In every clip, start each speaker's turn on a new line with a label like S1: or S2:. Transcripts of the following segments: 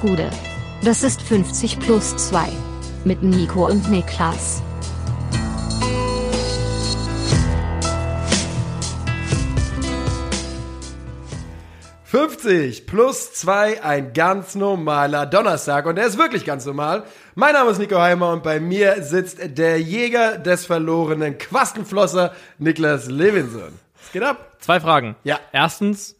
S1: Gude. Das ist 50 plus 2. Mit Nico und Niklas.
S2: »50 plus 2, ein ganz normaler Donnerstag. Und der ist wirklich ganz normal. Mein Name ist Nico Heimer und bei mir sitzt der Jäger des verlorenen Quastenflosser, Niklas Levinson. Was geht ab?
S3: Zwei Fragen.
S2: Ja.
S3: Erstens,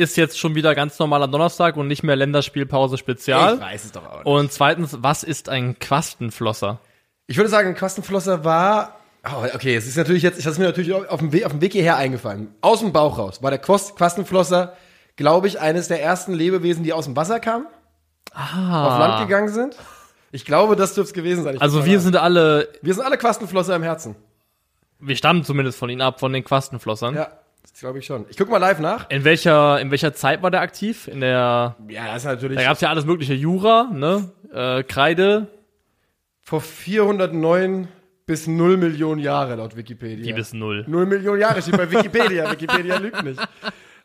S3: ist jetzt schon wieder ganz normaler Donnerstag und nicht mehr Länderspielpause Spezial.
S2: Ich weiß es doch auch nicht.
S3: Und zweitens, was ist ein Quastenflosser?
S2: Ich würde sagen, ein Quastenflosser war. Oh, okay, es ist natürlich jetzt, ich habe es mir natürlich auf dem, Weg, auf dem Weg hierher eingefallen. Aus dem Bauch raus war der Quast, Quastenflosser, glaube ich, eines der ersten Lebewesen, die aus dem Wasser kamen,
S3: Ah.
S2: auf Land gegangen sind. Ich glaube, das dürfte es gewesen sein. Ich
S3: Also wir sind alle,
S2: wir sind alle Quastenflosser im Herzen.
S3: wir stammen zumindest von ihnen ab, von den Quastenflossern.
S2: Ja, das glaube ich schon. Ich gucke mal live nach.
S3: In welcher, in welcher Zeit war der aktiv? In der,
S2: Ja, das ist natürlich
S3: da gab's ja alles mögliche Jura, ne? Äh, Kreide,
S2: vor 409 bis 0 Millionen Jahre laut Wikipedia.
S3: die bis null.
S2: 0 Millionen Jahre steht bei Wikipedia. Wikipedia lügt nicht.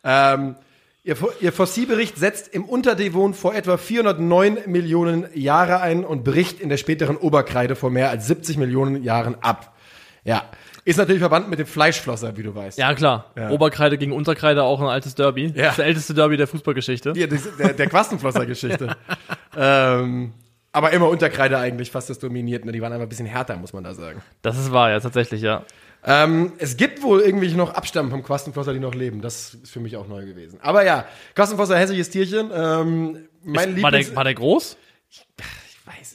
S2: Ähm, ihr, ihr Fossilbericht setzt im Unterdevon vor etwa 409 Millionen Jahre ein und bricht in der späteren Oberkreide vor mehr als 70 Millionen Jahren ab. Ja. Ist natürlich verwandt mit dem Fleischflosser, wie du weißt.
S3: Ja, klar.
S2: Ja.
S3: Oberkreide gegen Unterkreide, auch ein altes Derby.
S2: Ja.
S3: Das älteste Derby der Fußballgeschichte.
S2: Ja, das, der, der Quastenflosser-Geschichte. ähm, aber immer Unterkreide eigentlich fast das dominiert. Ne? Die waren einfach ein bisschen härter, muss man da sagen.
S3: Das ist wahr, ja, tatsächlich, ja.
S2: Ähm, es gibt wohl irgendwie noch Abstammung vom Quastenflosser, die noch leben. Das ist für mich auch neu gewesen. Aber ja, Quastenflosser, hässliches Tierchen. Ähm, mein
S3: War
S2: Lieblings...
S3: der, war der groß?
S2: ich weiß es nicht. Ich weiß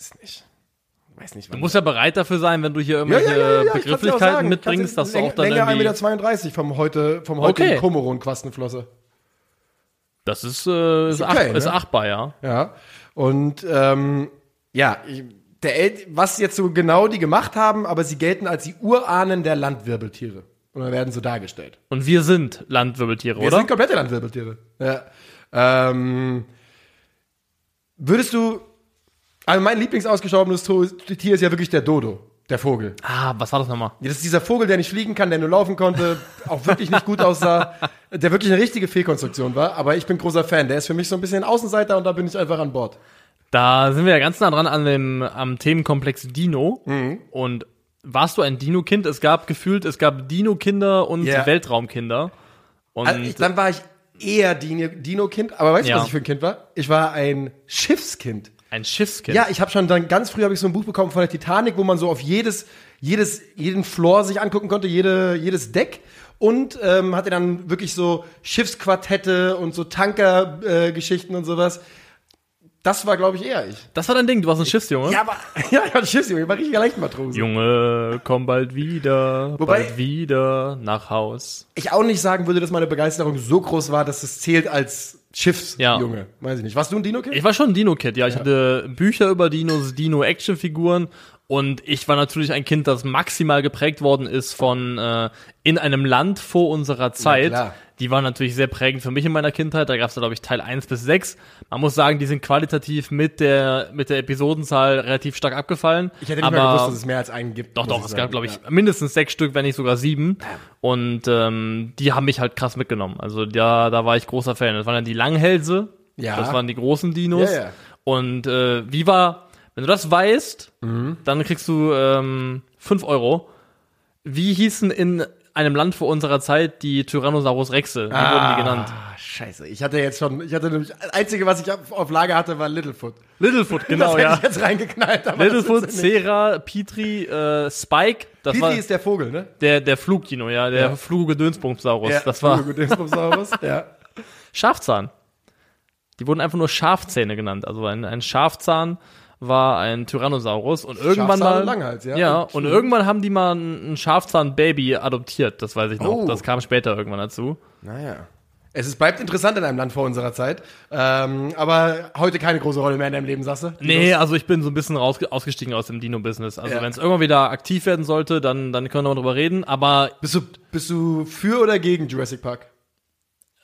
S2: nicht,
S3: Du musst ja bereit dafür sein, wenn du hier irgendwelche
S2: ja, ja,
S3: Begrifflichkeiten mitbringst, dass du auch dann irgendwie...
S2: 1,32 Meter vom heute, vom heutigen
S3: Okay.
S2: Komoron-Quastenflosser.
S3: Das ist, äh, ist,
S2: okay,
S3: ach,
S2: ne?
S3: ist achtbar, ja.
S2: Ja. Und ähm, ja, der El was jetzt so genau die gemacht haben, aber sie gelten als die Urahnen der Landwirbeltiere. Oder werden so dargestellt.
S3: Und wir sind Landwirbeltiere,
S2: Wir
S3: oder?
S2: sind komplette Landwirbeltiere. Ja. Ähm, würdest du. Also mein Lieblingsausgestorbenes To- Tier ist ja wirklich der Dodo, der Vogel.
S3: ah, was war das nochmal?
S2: Ja, Das ist dieser Vogel, der nicht fliegen kann, der nur laufen konnte, auch wirklich nicht gut aussah, der wirklich eine richtige Fehlkonstruktion war. Aber ich bin großer Fan. Der ist für mich so ein bisschen Außenseiter und da bin ich einfach an Bord.
S3: Da sind wir ja ganz nah dran an dem, am Themenkomplex Dino.
S2: Mhm.
S3: Und warst du ein Dino-Kind? Es gab gefühlt, es gab Dino-Kinder und
S2: Ja.
S3: Weltraumkinder. Und
S2: Also ich, dann war ich eher Dino- Dino-Kind, aber weißt du,
S3: Ja.
S2: was ich für ein Kind war? Ich war ein Schiffskind.
S3: Ein Schiffskind.
S2: Ja, ich habe schon dann ganz früh habe ich so ein Buch bekommen von der Titanic, wo man so auf jedes jedes jeden Floor sich angucken konnte, jede jedes Deck und ähm, hatte dann wirklich so Schiffsquartette und so Tankergeschichten äh, und sowas. Das war glaube ich eher ich.
S3: Das war dein Ding, du warst ein Schiffsjunge?
S2: Ja, aber ja, ich war ein Schiffsjunge, ich war richtiger Leichtmatrose.
S3: Junge, komm bald wieder,
S2: Wobei-
S3: bald wieder nach Haus.
S2: Ich auch nicht sagen würde, dass meine Begeisterung so groß war, dass es zählt als Schiffsjunge. Weiß ich nicht. Warst du ein Dino-Kind?
S3: Ich war schon ein Dino-Kid, ja. Ich hatte Bücher über Dinos, Dino-Action-Figuren und ich war natürlich ein Kind, das maximal geprägt worden ist von äh, in einem Land vor unserer Zeit.
S2: klar.
S3: Die waren natürlich sehr prägend für mich in meiner Kindheit. Da gab es, glaube ich, Teil 1 bis 6. Man muss sagen, die sind qualitativ mit der, mit der Episodenzahl relativ stark abgefallen.
S2: Ich hätte nicht
S3: aber
S2: mal gewusst, dass es mehr als einen gibt.
S3: Doch, doch, es
S2: sagen.
S3: gab, glaube ich,
S2: Ja.
S3: mindestens sechs Stück, wenn nicht sogar sieben. Und ähm, die haben mich halt krass mitgenommen. Also da, da war ich großer Fan. Das waren dann die Langhälse.
S2: Ja.
S3: Das waren die großen Dinos.
S2: Ja, ja.
S3: Und äh, wie war, wenn du das weißt,
S2: Mhm.
S3: dann kriegst du ähm, fünf Euro. Wie hießen in einem Land vor unserer Zeit die Tyrannosaurus Rexe? Wie wurden die genannt?
S2: Ah, scheiße. Ich hatte jetzt schon, ich hatte nämlich, das Einzige, was ich auf, Lager hatte, war Littlefoot.
S3: Littlefoot, genau,
S2: das
S3: ja.
S2: ich jetzt reingeknallt. Aber das
S3: Littlefoot,
S2: ja.
S3: Cera, Petri, äh, Spike. Das war
S2: Petri ist der Vogel, ne?
S3: der, der Flugdino, ja, der
S2: Ja.
S3: Flugedönsbumsaurus. das war
S2: Dingsbumsaurus. ja.
S3: Schafzahn. Die wurden einfach nur Schafzähne genannt. Also ein, ein Schafzahn war ein Tyrannosaurus und irgendwann mal
S2: Langhals, ja.
S3: ja
S2: Und-
S3: irgendwann haben die mal ein ein Schafzahn-Baby adoptiert. Das weiß ich noch.
S2: Oh.
S3: Das kam später irgendwann dazu.
S2: Naja. Es ist, bleibt interessant in einem Land vor unserer Zeit. Ähm, aber heute keine große Rolle mehr in deinem Leben, sagst du?
S3: Nee, also ich bin so ein bisschen raus, ausgestiegen aus dem Dino-Business. Also
S2: Ja.
S3: wenn es irgendwann wieder aktiv werden sollte, dann, dann können wir drüber reden. Aber
S2: Bist du, bist du für oder gegen Jurassic Park?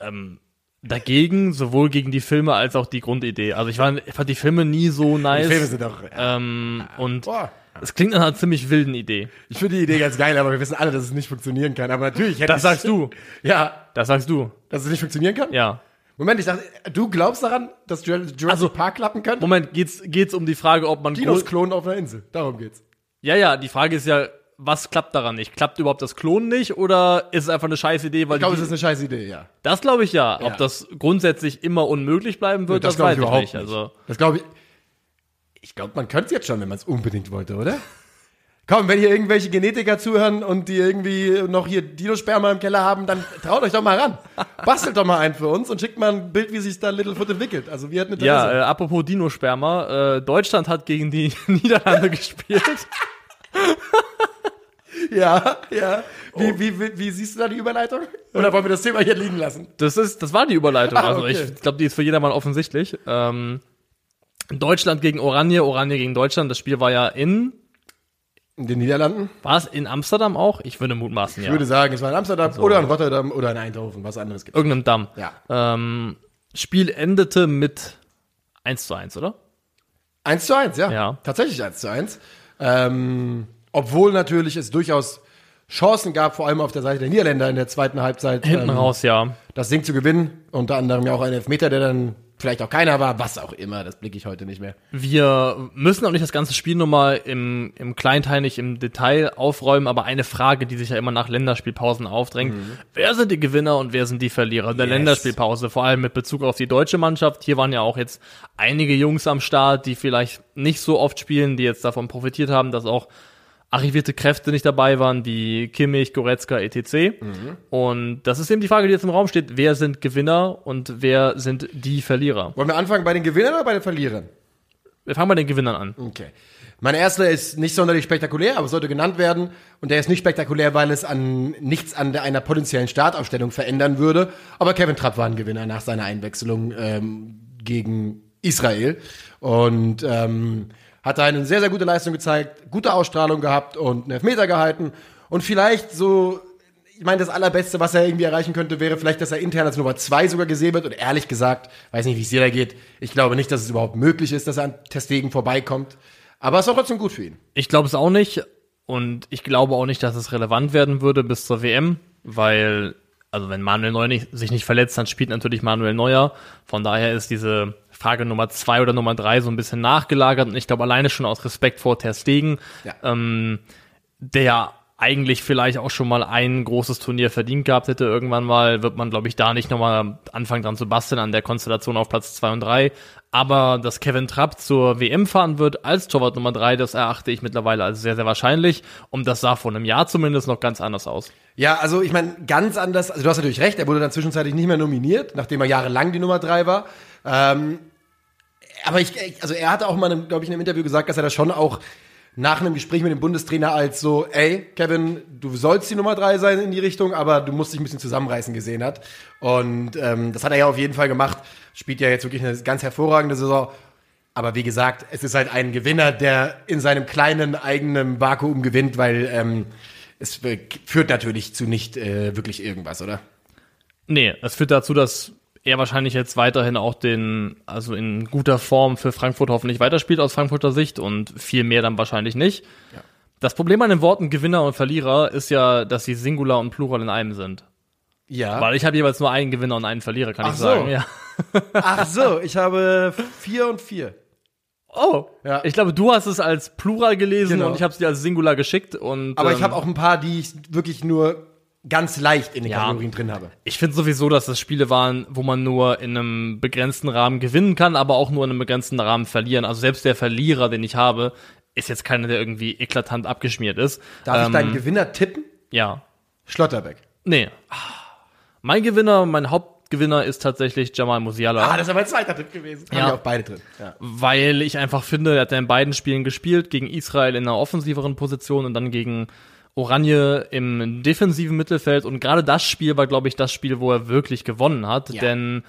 S3: ähm, dagegen, sowohl gegen die Filme als auch die Grundidee. Also ich, war, ich fand die Filme nie so nice.
S2: Die Filme sind doch.
S3: ähm, und
S2: Boah.
S3: es klingt nach einer ziemlich wilden Idee.
S2: Ich finde die Idee ganz geil, aber wir wissen alle, dass es nicht funktionieren kann. Aber natürlich hätte
S3: Das sagst du.
S2: Ja,
S3: Das sagst du.
S2: dass es nicht funktionieren kann?
S3: Ja.
S2: Moment, ich dachte, du glaubst daran, dass Jur- Jurassic
S3: Also,
S2: Park klappen könnte?
S3: Moment, geht's, geht's um die Frage, ob man
S2: Dinos klonen auf einer Insel. Darum geht's.
S3: Ja, ja, die Frage ist ja, was klappt daran nicht? Klappt überhaupt das Klonen nicht oder ist es einfach eine scheiß Idee? Weil
S2: Ich glaube, es ist eine scheiß Idee, ja.
S3: das glaube ich ja.
S2: Ja.
S3: Ob das grundsätzlich immer unmöglich bleiben wird, das,
S2: glaub
S3: weiß ich nicht. Also,
S2: Das glaube ich. Ich glaube, man könnte es jetzt schon, wenn man es unbedingt wollte, oder? Komm, wenn hier irgendwelche Genetiker zuhören und die irgendwie noch hier Dinosperma im Keller haben, dann traut euch doch mal ran. Bastelt doch mal einen für uns und schickt mal ein Bild, wie sich da Littlefoot entwickelt. Also wir hatten Interesse.
S3: ja, äh, apropos Dinosperma, äh, Deutschland hat gegen die Niederlande gespielt.
S2: ja, ja. Wie, wie, wie, wie siehst du da die Überleitung? Oder wollen wir das Thema hier liegen lassen?
S3: Das ist, das war die Überleitung.
S2: Ah,
S3: Also
S2: okay.
S3: ich glaube, die ist für jedermann offensichtlich. Ähm, Deutschland gegen Oranje, Oranje gegen Deutschland. Das Spiel war ja in,
S2: In den Niederlanden?
S3: war es in Amsterdam auch? Ich würde mutmaßen,
S2: Ich
S3: ja.
S2: würde sagen, es war in Amsterdam oder in Rotterdam oder in Eindhoven. Was anderes gibt
S3: Irgendeinem Damm.
S2: Ja.
S3: Ähm, Spiel endete mit 1 zu 1, oder?
S2: 1 zu 1, ja.
S3: Ja.
S2: Tatsächlich 1 zu 1. Ähm, obwohl natürlich es durchaus Chancen gab, vor allem auf der Seite der Niederländer in der zweiten Halbzeit,
S3: Hinten
S2: ähm,
S3: raus, ja.
S2: das Ding zu gewinnen. Unter anderem ja auch ein Elfmeter, der dann vielleicht auch keiner war, was auch immer. Das blicke ich heute nicht mehr.
S3: Wir müssen auch nicht das ganze Spiel nochmal im, im kleinteilig, im Detail aufräumen, aber eine Frage, die sich ja immer nach Länderspielpausen aufdrängt. Wer sind die Gewinner und wer sind die Verlierer der
S2: Mhm. Yes.
S3: Länderspielpause? Vor allem mit Bezug auf die deutsche Mannschaft. Hier waren ja auch jetzt einige Jungs am Start, die vielleicht nicht so oft spielen, die jetzt davon profitiert haben, dass auch arrivierte Kräfte nicht dabei waren, wie Kimmich, Goretzka, etc.
S2: Mhm.
S3: Und das ist eben die Frage, die jetzt im Raum steht. Wer sind Gewinner und wer sind die Verlierer?
S2: Wollen wir anfangen bei den Gewinnern oder bei den Verlierern?
S3: Wir fangen bei den Gewinnern an.
S2: Okay. Mein erster ist nicht sonderlich spektakulär, aber sollte genannt werden. Und der ist nicht spektakulär, weil es an nichts an einer potenziellen Startaufstellung verändern würde. Aber Kevin Trapp war ein Gewinner nach seiner Einwechslung ähm, gegen Israel. Und ähm, hat da eine sehr, sehr gute Leistung gezeigt, gute Ausstrahlung gehabt und einen Elfmeter gehalten. Und vielleicht so, ich meine, das Allerbeste, was er irgendwie erreichen könnte, wäre vielleicht, dass er intern als Nummer zwei sogar gesehen wird. Und ehrlich gesagt, weiß nicht, wie es dir da geht. Ich glaube nicht, dass es überhaupt möglich ist, dass er an Testegen vorbeikommt. Aber es war trotzdem gut für ihn.
S3: Ich glaube es auch nicht und ich glaube auch nicht, dass es relevant werden würde bis zur WM, weil, also wenn Manuel Neuer nicht, sich nicht verletzt, dann spielt natürlich Manuel Neuer. Von daher ist diese Frage Nummer zwei oder Nummer drei so ein bisschen nachgelagert und ich glaube alleine schon aus Respekt vor Ter Stegen,
S2: Ja.
S3: ähm, der eigentlich vielleicht auch schon mal ein großes Turnier verdient gehabt hätte irgendwann mal, wird man, glaube ich, da nicht nochmal anfangen dran zu basteln an der Konstellation auf Platz zwei und drei. Aber dass Kevin Trapp zur WM fahren wird als Torwart Nummer drei, das erachte ich mittlerweile als sehr, sehr wahrscheinlich. Und das sah vor einem Jahr zumindest noch ganz anders aus.
S2: Ja, also ich meine, ganz anders, also du hast natürlich recht, er wurde dann zwischenzeitlich nicht mehr nominiert, nachdem er jahrelang die Nummer drei war. Ähm, aber ich, also er hatte auch mal, glaube ich, in einem Interview gesagt, dass er das schon auch nach einem Gespräch mit dem Bundestrainer als so, ey, Kevin, du sollst die Nummer drei sein in die Richtung, aber du musst dich ein bisschen zusammenreißen gesehen hat. Und ähm, das hat er ja auf jeden Fall gemacht. Spielt ja jetzt wirklich eine ganz hervorragende Saison. Aber wie gesagt, es ist halt ein Gewinner, der in seinem kleinen eigenen Vakuum gewinnt, weil ähm, es führt natürlich zu nicht äh, wirklich irgendwas, oder?
S3: Nee, es führt dazu, dass er wahrscheinlich jetzt weiterhin auch den, also in guter Form für Frankfurt hoffentlich weiterspielt aus Frankfurter Sicht und viel mehr dann wahrscheinlich nicht. Das Problem an den Worten Gewinner und Verlierer ist ja, dass sie Singular und Plural in einem sind.
S2: Ja.
S3: Weil ich habe jeweils nur einen Gewinner und einen Verlierer, kann
S2: Ach
S3: ich
S2: so.
S3: sagen. Ja.
S2: Ach so, ich habe vier und vier.
S3: Oh,
S2: Ja.
S3: ich glaube, du hast es als Plural gelesen
S2: Genau.
S3: und ich habe es dir als Singular geschickt. Und,
S2: Aber ich
S3: ähm,
S2: habe auch ein paar, die ich wirklich nur ganz leicht in den
S3: Ja.
S2: Kategorien drin habe.
S3: Ich finde sowieso, dass das Spiele waren, wo man nur in einem begrenzten Rahmen gewinnen kann, aber auch nur in einem begrenzten Rahmen verlieren. Also selbst der Verlierer, den ich habe, ist jetzt keiner, der irgendwie eklatant abgeschmiert ist.
S2: Darf ich
S3: Ähm,
S2: deinen Gewinner tippen?
S3: Ja.
S2: Schlotterbeck.
S3: Nee. Mein Gewinner, mein Hauptgewinner ist tatsächlich Jamal Musiala.
S2: Ah, das ist aber mein zweiter Tipp gewesen. Haben
S3: Ja.
S2: wir auch beide drin. Ja.
S3: weil ich einfach finde, er hat ja in beiden Spielen gespielt, gegen Israel in einer offensiveren Position und dann gegen Oranje im defensiven Mittelfeld. Und gerade das Spiel war, glaube ich, das Spiel, wo er wirklich gewonnen hat.
S2: Ja.
S3: Denn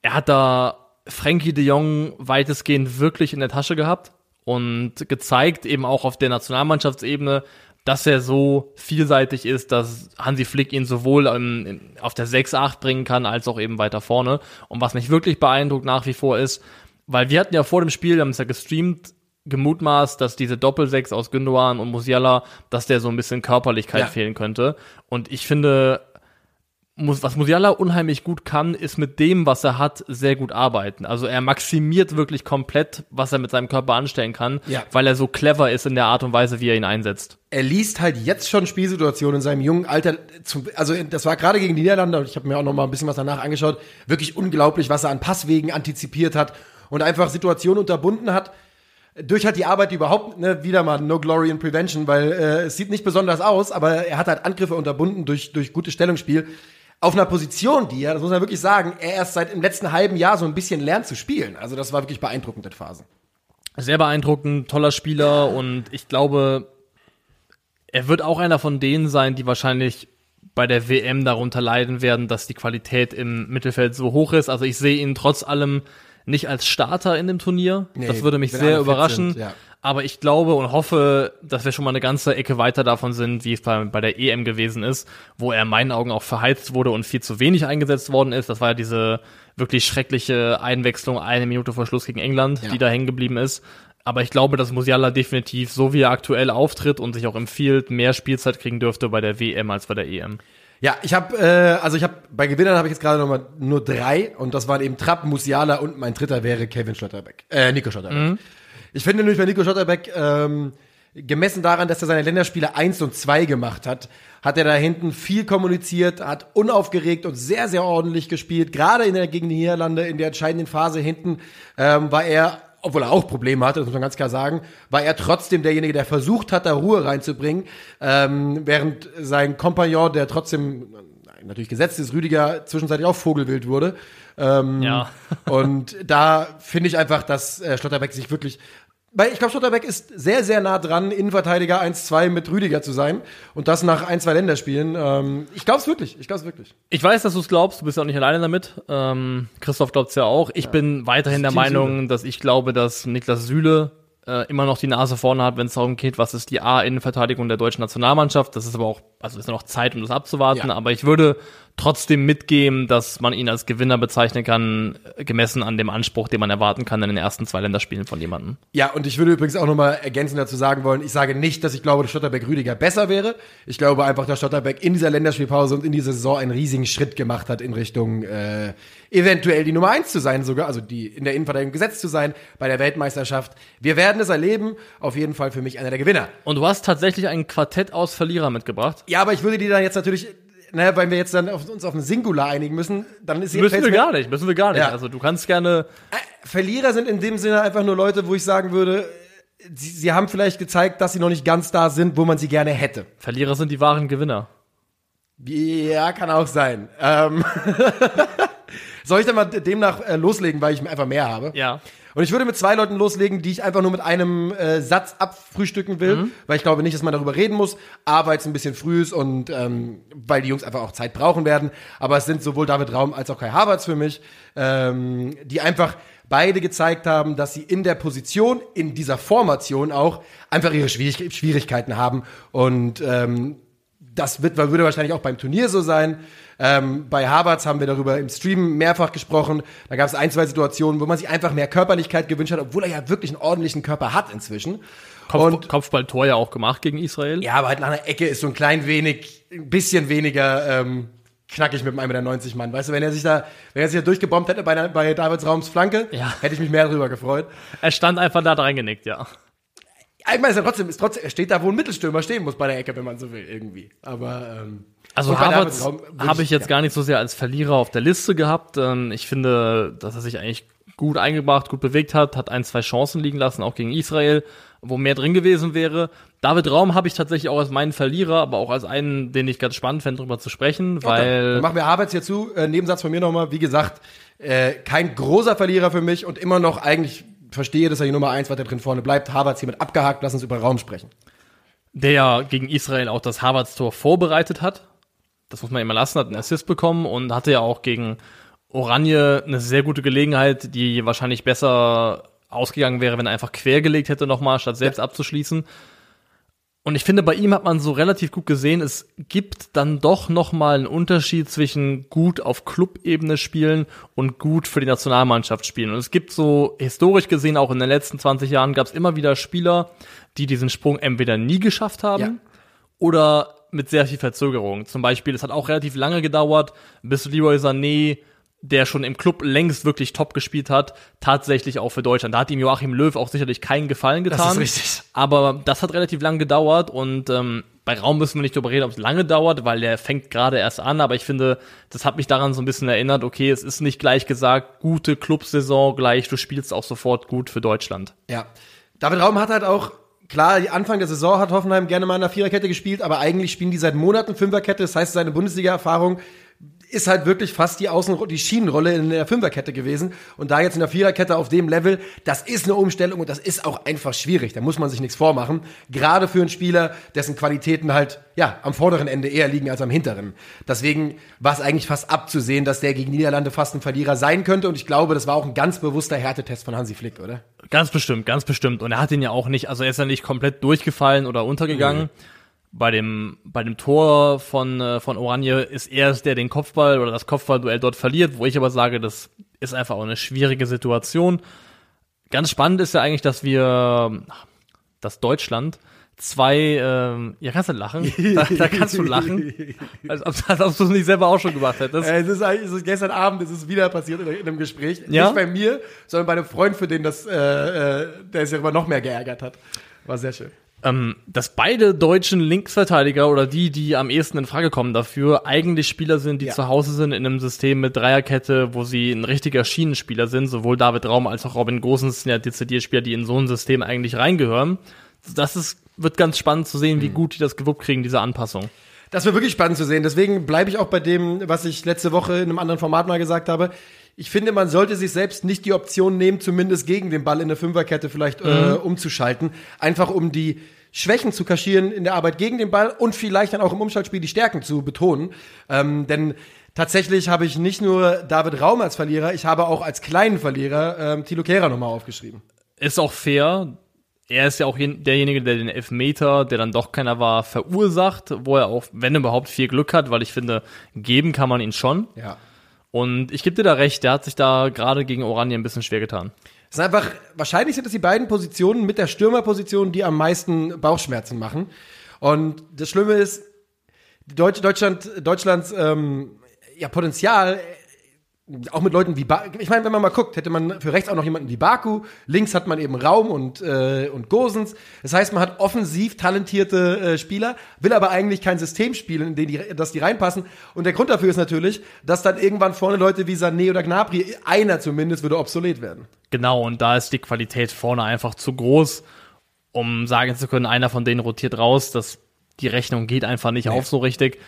S3: er hat da Frankie de Jong weitestgehend wirklich in der Tasche gehabt und gezeigt, eben auch auf der Nationalmannschaftsebene, dass er so vielseitig ist, dass Hansi Flick ihn sowohl in, auf der 6-8 bringen kann, als auch eben weiter vorne. Und was mich wirklich beeindruckt nach wie vor ist, weil wir hatten ja vor dem Spiel, wir haben es ja gestreamt, gemutmaßt, dass diese Doppelsechs aus Gündogan und Musiala, dass der so ein bisschen Körperlichkeit
S2: Ja.
S3: fehlen könnte. Und ich finde, was Musiala unheimlich gut kann, ist mit dem, was er hat, sehr gut arbeiten. Also er maximiert wirklich komplett, was er mit seinem Körper anstellen kann,
S2: Ja.
S3: weil er so clever ist in der Art und Weise, wie er ihn einsetzt.
S2: er liest halt jetzt schon Spielsituationen in seinem jungen Alter. Zum, also das war gerade gegen die Niederlande und ich habe mir auch noch mal ein bisschen was danach angeschaut. Wirklich unglaublich, was er an Passwegen antizipiert hat und einfach Situationen unterbunden hat. Durch halt die Arbeit überhaupt, ne, wieder mal No Glory in Prevention, weil äh, es sieht nicht besonders aus, aber er hat halt Angriffe unterbunden durch, durch gutes Stellungsspiel. Auf einer Position, die er, das muss man wirklich sagen, er erst seit im letzten halben Jahr so ein bisschen lernt zu spielen. Also das war wirklich beeindruckend in Phasen.
S3: Sehr beeindruckend, toller Spieler und ich glaube, er wird auch einer von denen sein, die wahrscheinlich bei der WM darunter leiden werden, dass die Qualität im Mittelfeld so hoch ist. Also ich sehe ihn trotz allem nicht als Starter in dem Turnier.
S2: Nee,
S3: das würde mich sehr überraschen.
S2: sind, ja.
S3: Aber ich glaube und hoffe, dass wir schon mal eine ganze Ecke weiter davon sind, wie es bei, bei der EM gewesen ist, wo er in meinen Augen auch verheizt wurde und viel zu wenig eingesetzt worden ist. Das war ja diese wirklich schreckliche Einwechslung eine Minute vor Schluss gegen England,
S2: Ja.
S3: die da hängen geblieben ist. Aber ich glaube, dass Musiala definitiv, so wie er aktuell auftritt und sich auch empfiehlt, mehr Spielzeit kriegen dürfte bei der WM als bei der EM.
S2: Ja, ich habe, äh, also ich habe bei Gewinnern habe ich jetzt gerade noch mal nur drei und das waren eben Trapp, Musiala und mein dritter wäre Kevin Schlotterbeck, äh, Nico Schlotterbeck. Ich finde nämlich bei Nico Schlotterbeck ähm, gemessen daran, dass er seine Länderspiele eins und zwei gemacht hat, hat er da hinten viel kommuniziert, hat unaufgeregt und sehr sehr ordentlich gespielt. Gerade in der gegen die Niederlande in der entscheidenden Phase hinten ähm, war er obwohl er auch Probleme hatte, das muss man ganz klar sagen, war er trotzdem derjenige, der versucht hat, da Ruhe reinzubringen, ähm, während sein Kompagnon, der trotzdem äh, natürlich gesetzt ist, Rüdiger zwischenzeitlich auch Vogelwild wurde. Ähm,
S3: Ja.
S2: und da finde ich einfach, dass äh, Schlotterbeck sich wirklich weil ich glaube, Schlotterbeck ist sehr, sehr nah dran, Innenverteidiger 1-2 mit Rüdiger zu sein. Und das nach ein, zwei Länderspielen. Ähm, ich glaube es wirklich. Ich glaube es wirklich.
S3: Ich weiß, dass du es glaubst, du bist ja auch nicht alleine damit. Ähm, Christoph glaubt es ja auch. Ich bin weiterhin der Meinung, dass ich glaube, dass Niklas Süle äh, immer noch die Nase vorne hat, wenn es darum geht, was ist die A-Innenverteidigung der deutschen Nationalmannschaft. Das ist aber auch, also ist noch Zeit, um das abzuwarten.
S2: Ja.
S3: Aber ich würde trotzdem mitgeben, dass man ihn als Gewinner bezeichnen kann, gemessen an dem Anspruch, den man erwarten kann in den ersten zwei Länderspielen von jemandem.
S2: Ja, und ich würde übrigens auch nochmal ergänzend dazu sagen wollen, ich sage nicht, dass ich glaube, dass Stotterbeck Rüdiger besser wäre. Ich glaube einfach, dass Stotterbeck in dieser Länderspielpause und in dieser Saison einen riesigen Schritt gemacht hat in Richtung äh, eventuell die Nummer eins zu sein sogar, also die in der Innenverteidigung gesetzt zu sein bei der Weltmeisterschaft. Wir werden es erleben. Auf jeden Fall für mich einer der Gewinner.
S3: Und du hast tatsächlich ein Quartett aus Verlierer mitgebracht.
S2: Ja, aber ich würde die dann jetzt natürlich, naja, weil wir jetzt dann auf, uns auf ein Singular einigen müssen, dann ist
S3: Müssen wir gar nicht, müssen wir gar nicht.
S2: Ja.
S3: Also du kannst gerne
S2: Verlierer sind in dem Sinne einfach nur Leute, wo ich sagen würde, sie, sie haben vielleicht gezeigt, dass sie noch nicht ganz da sind, wo man sie gerne hätte.
S3: Verlierer sind die wahren Gewinner.
S2: Ja, kann auch sein. Ähm Soll ich dann mal demnach äh, loslegen, weil ich einfach mehr habe?
S3: Ja.
S2: Und ich würde mit zwei Leuten loslegen, die ich einfach nur mit einem äh, Satz abfrühstücken will, weil ich glaube nicht, dass man darüber reden muss, A, weil es ein bisschen früh ist und ähm, weil die Jungs einfach auch Zeit brauchen werden. Aber es sind sowohl David Raum als auch Kai Havertz für mich, ähm, die einfach beide gezeigt haben, dass sie in der Position, in dieser Formation auch, einfach ihre Schwierig Schwierigkeiten haben. Und ähm, das wird, würde wahrscheinlich auch beim Turnier so sein. Ähm, bei Havertz haben wir darüber im Stream mehrfach gesprochen. Da gab es ein, zwei Situationen, wo man sich einfach mehr Körperlichkeit gewünscht hat, obwohl er ja wirklich einen ordentlichen Körper hat inzwischen.
S3: Kopf,
S2: Und
S3: Kopfballtor ja auch gemacht gegen Israel.
S2: ja, aber halt nach einer Ecke ist so ein klein wenig, ein bisschen weniger ähm, knackig mit einem 1,90 Mann. Weißt du, wenn er sich da, wenn er sich da durchgebombt hätte bei, bei Davids Raums Flanke,
S3: Ja.
S2: hätte ich mich mehr darüber gefreut.
S3: Er stand einfach da reingenickt, ja.
S2: Ich meine, ist ja trotzdem, ist trotzdem, er steht da, wo ein Mittelstürmer stehen muss bei der Ecke, wenn man so will, irgendwie. Aber ähm,
S3: Also Havertz
S2: würde
S3: habe ich jetzt
S2: ja.
S3: gar nicht so sehr als Verlierer auf der Liste gehabt. Ähm, Ich finde, dass er sich eigentlich gut eingebracht, gut bewegt hat, hat ein, zwei Chancen liegen lassen, auch gegen Israel, wo mehr drin gewesen wäre. David Raum habe ich tatsächlich auch als meinen Verlierer, aber auch als einen, den ich ganz spannend fände, darüber zu sprechen,
S2: Dann
S3: weil
S2: machen wir Havertz hier zu. Äh, Nebensatz von mir nochmal. Wie gesagt, äh, kein großer Verlierer für mich und immer noch eigentlich verstehe, dass er die Nummer eins weiter drin vorne bleibt. Havertz hiermit abgehakt. Lass uns über Raum sprechen.
S3: der ja gegen Israel auch das Harvards-Tor vorbereitet hat. Das muss man immer lassen, hat einen Assist bekommen und hatte ja auch gegen Oranje eine sehr gute Gelegenheit, die wahrscheinlich besser ausgegangen wäre, wenn er einfach quergelegt hätte nochmal, statt selbst abzuschließen. Und ich finde, bei ihm hat man so relativ gut gesehen, es gibt dann doch nochmal einen Unterschied zwischen gut auf Clubebene spielen und gut für die Nationalmannschaft spielen. Und es gibt so historisch gesehen, auch in den letzten 20 Jahren, gab es immer wieder Spieler, die diesen Sprung entweder nie geschafft haben
S2: Ja.
S3: oder mit sehr viel Verzögerung. Zum Beispiel, es hat auch relativ lange gedauert, bis Leroy Sané, der schon im Club längst wirklich top gespielt hat, tatsächlich auch für Deutschland. Da hat ihm Joachim Löw auch sicherlich keinen Gefallen getan.
S2: Das ist richtig.
S3: Aber das hat relativ lang gedauert und ähm, bei Raum müssen wir nicht darüber reden, ob es lange dauert, weil der fängt gerade erst an. Aber ich finde, das hat mich daran so ein bisschen erinnert, okay, es ist nicht gleich gesagt, gute Clubsaison gleich, du spielst auch sofort gut für Deutschland.
S2: Ja. David Raum hat halt auch, klar, Anfang der Saison hat Hoffenheim gerne mal in der Viererkette gespielt, aber eigentlich spielen die seit Monaten Fünferkette. Das heißt, seine Bundesliga-Erfahrung ist halt wirklich fast die Außen die Schienenrolle in der Fünferkette gewesen und da jetzt in der Viererkette auf dem Level, das ist eine Umstellung und das ist auch einfach schwierig. Da muss man sich nichts vormachen, gerade für einen Spieler, dessen Qualitäten halt ja am vorderen Ende eher liegen als am hinteren. Deswegen war es eigentlich fast abzusehen, dass der gegen Niederlande fast ein Verlierer sein könnte und ich glaube, das war auch ein ganz bewusster Härtetest von Hansi Flick, oder?
S3: Ganz bestimmt, ganz bestimmt und er hat ihn ja auch nicht, also er ist ja nicht komplett durchgefallen oder untergegangen. Mhm bei dem, bei dem Tor von, äh, von Oranje ist er es, der den Kopfball oder das Kopfballduell dort verliert, wo ich aber sage, das ist einfach auch eine schwierige Situation. Ganz spannend ist ja eigentlich, dass wir, dass Deutschland zwei, ähm, ja, kannst du lachen? Da, da kannst du lachen. Als ob, als ob du es nicht selber auch schon gemacht hättest.
S2: Äh, es ist es ist gestern Abend, es ist wieder passiert in, in einem Gespräch.
S3: Ja?
S2: Nicht bei mir, sondern bei einem Freund, für den das, äh, äh, der ja immer noch mehr geärgert hat. War sehr schön
S3: ähm, dass beide deutschen Linksverteidiger oder die, die am ehesten in Frage kommen dafür, eigentlich Spieler sind, die ja. zu Hause sind in einem System mit Dreierkette, wo sie ein richtiger Schienenspieler sind. Sowohl David Raum als auch Robin Gosens sind ja dezidiert Spieler, die in so ein System eigentlich reingehören. Das ist, wird ganz spannend zu sehen, wie mhm. gut die das gewuppt kriegen, diese Anpassung.
S2: Das wird wirklich spannend zu sehen. Deswegen bleibe ich auch bei dem, was ich letzte Woche in einem anderen Format mal gesagt habe. Ich finde, man sollte sich selbst nicht die Option nehmen, zumindest gegen den Ball in der Fünferkette vielleicht äh, mhm. äh, umzuschalten. Einfach um die Schwächen zu kaschieren in der Arbeit gegen den Ball und vielleicht dann auch im Umschaltspiel die Stärken zu betonen. Ähm, denn tatsächlich habe ich nicht nur David Raum als Verlierer, ich habe auch als kleinen Verlierer ähm, Tilo Kehrer nochmal aufgeschrieben.
S3: Ist auch fair er ist ja auch derjenige, der den Elfmeter, der dann doch keiner war, verursacht, wo er auch, wenn überhaupt, viel Glück hat, weil ich finde, geben kann man ihn schon.
S2: Ja.
S3: Und ich gebe dir da recht, der hat sich da gerade gegen Oranien ein bisschen schwer getan.
S2: Es ist einfach, wahrscheinlich sind das die beiden Positionen mit der Stürmerposition, die am meisten Bauchschmerzen machen. Und das Schlimme ist, Deutsch, Deutschland, Deutschlands ähm, ja, Potenzial auch mit Leuten wie ba ich meine, wenn man mal guckt, hätte man für rechts auch noch jemanden wie Baku, links hat man eben Raum und äh, und Gosens. Das heißt, man hat offensiv talentierte äh, Spieler, will aber eigentlich kein System spielen, in dem die dass die reinpassen und der Grund dafür ist natürlich, dass dann irgendwann vorne Leute wie Sané oder Gnabry, einer zumindest würde obsolet werden.
S3: Genau, und da ist die Qualität vorne einfach zu groß, um sagen zu können, einer von denen rotiert raus, das die Rechnung geht einfach nicht nee. auf so richtig.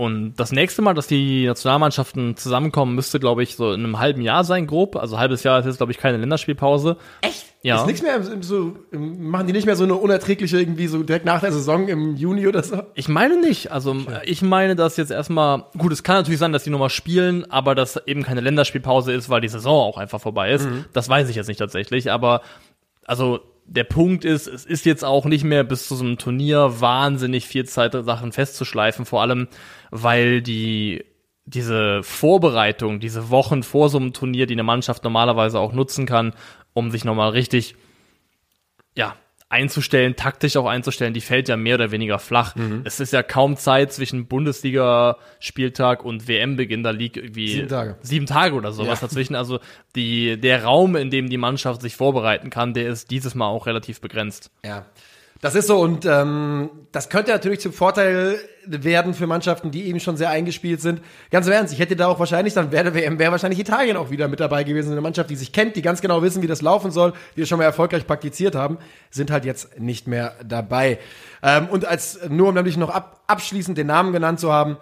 S3: Und das nächste Mal, dass die Nationalmannschaften zusammenkommen, müsste, glaube ich, so in einem halben Jahr sein, grob. Also halbes Jahr ist jetzt, glaube ich, keine Länderspielpause.
S2: Echt? Ja. Ist nichts mehr so, machen die nicht mehr so eine unerträgliche irgendwie so direkt nach der Saison im Juni oder so?
S3: Ich meine nicht. Also okay. ich meine, dass jetzt erstmal, gut, es kann natürlich sein, dass die nochmal spielen, aber dass eben keine Länderspielpause ist, weil die Saison auch einfach vorbei ist. Mhm. Das weiß ich jetzt nicht tatsächlich, aber also der Punkt ist, es ist jetzt auch nicht mehr bis zu so einem Turnier wahnsinnig viel Zeit, Sachen festzuschleifen, vor allem, weil die diese Vorbereitung, diese Wochen vor so einem Turnier, die eine Mannschaft normalerweise auch nutzen kann, um sich nochmal richtig, ja, einzustellen, taktisch auch einzustellen, die fällt ja mehr oder weniger flach. Mhm. Es ist ja kaum Zeit zwischen Bundesliga-Spieltag und WM-Beginn, da liegt irgendwie
S2: sieben Tage,
S3: sieben Tage oder sowas ja. dazwischen. Also die, der Raum, in dem die Mannschaft sich vorbereiten kann, der ist dieses Mal auch relativ begrenzt.
S2: Ja. Das ist so und ähm, das könnte natürlich zum Vorteil werden für Mannschaften, die eben schon sehr eingespielt sind. Ganz im Ernst, ich hätte da auch wahrscheinlich, dann wäre WM, wäre wahrscheinlich Italien auch wieder mit dabei gewesen. Eine Mannschaft, die sich kennt, die ganz genau wissen, wie das laufen soll, die es schon mal erfolgreich praktiziert haben, sind halt jetzt nicht mehr dabei. Ähm, und als nur um nämlich noch ab, abschließend den Namen genannt zu haben,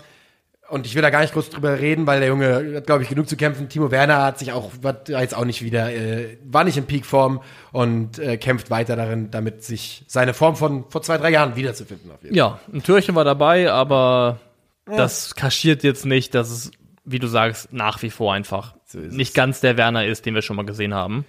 S2: und ich will da gar nicht kurz drüber reden, weil der Junge hat, glaube ich, genug zu kämpfen. Timo Werner hat sich auch, war jetzt auch nicht wieder, äh, war nicht in Peakform und äh, kämpft weiter darin, damit sich seine Form von vor zwei, drei Jahren wiederzufinden.
S3: Auf jeden ja, ein Türchen war dabei, aber ja. das kaschiert jetzt nicht, dass es, wie du sagst, nach wie vor einfach so nicht ganz der Werner ist, den wir schon mal gesehen haben.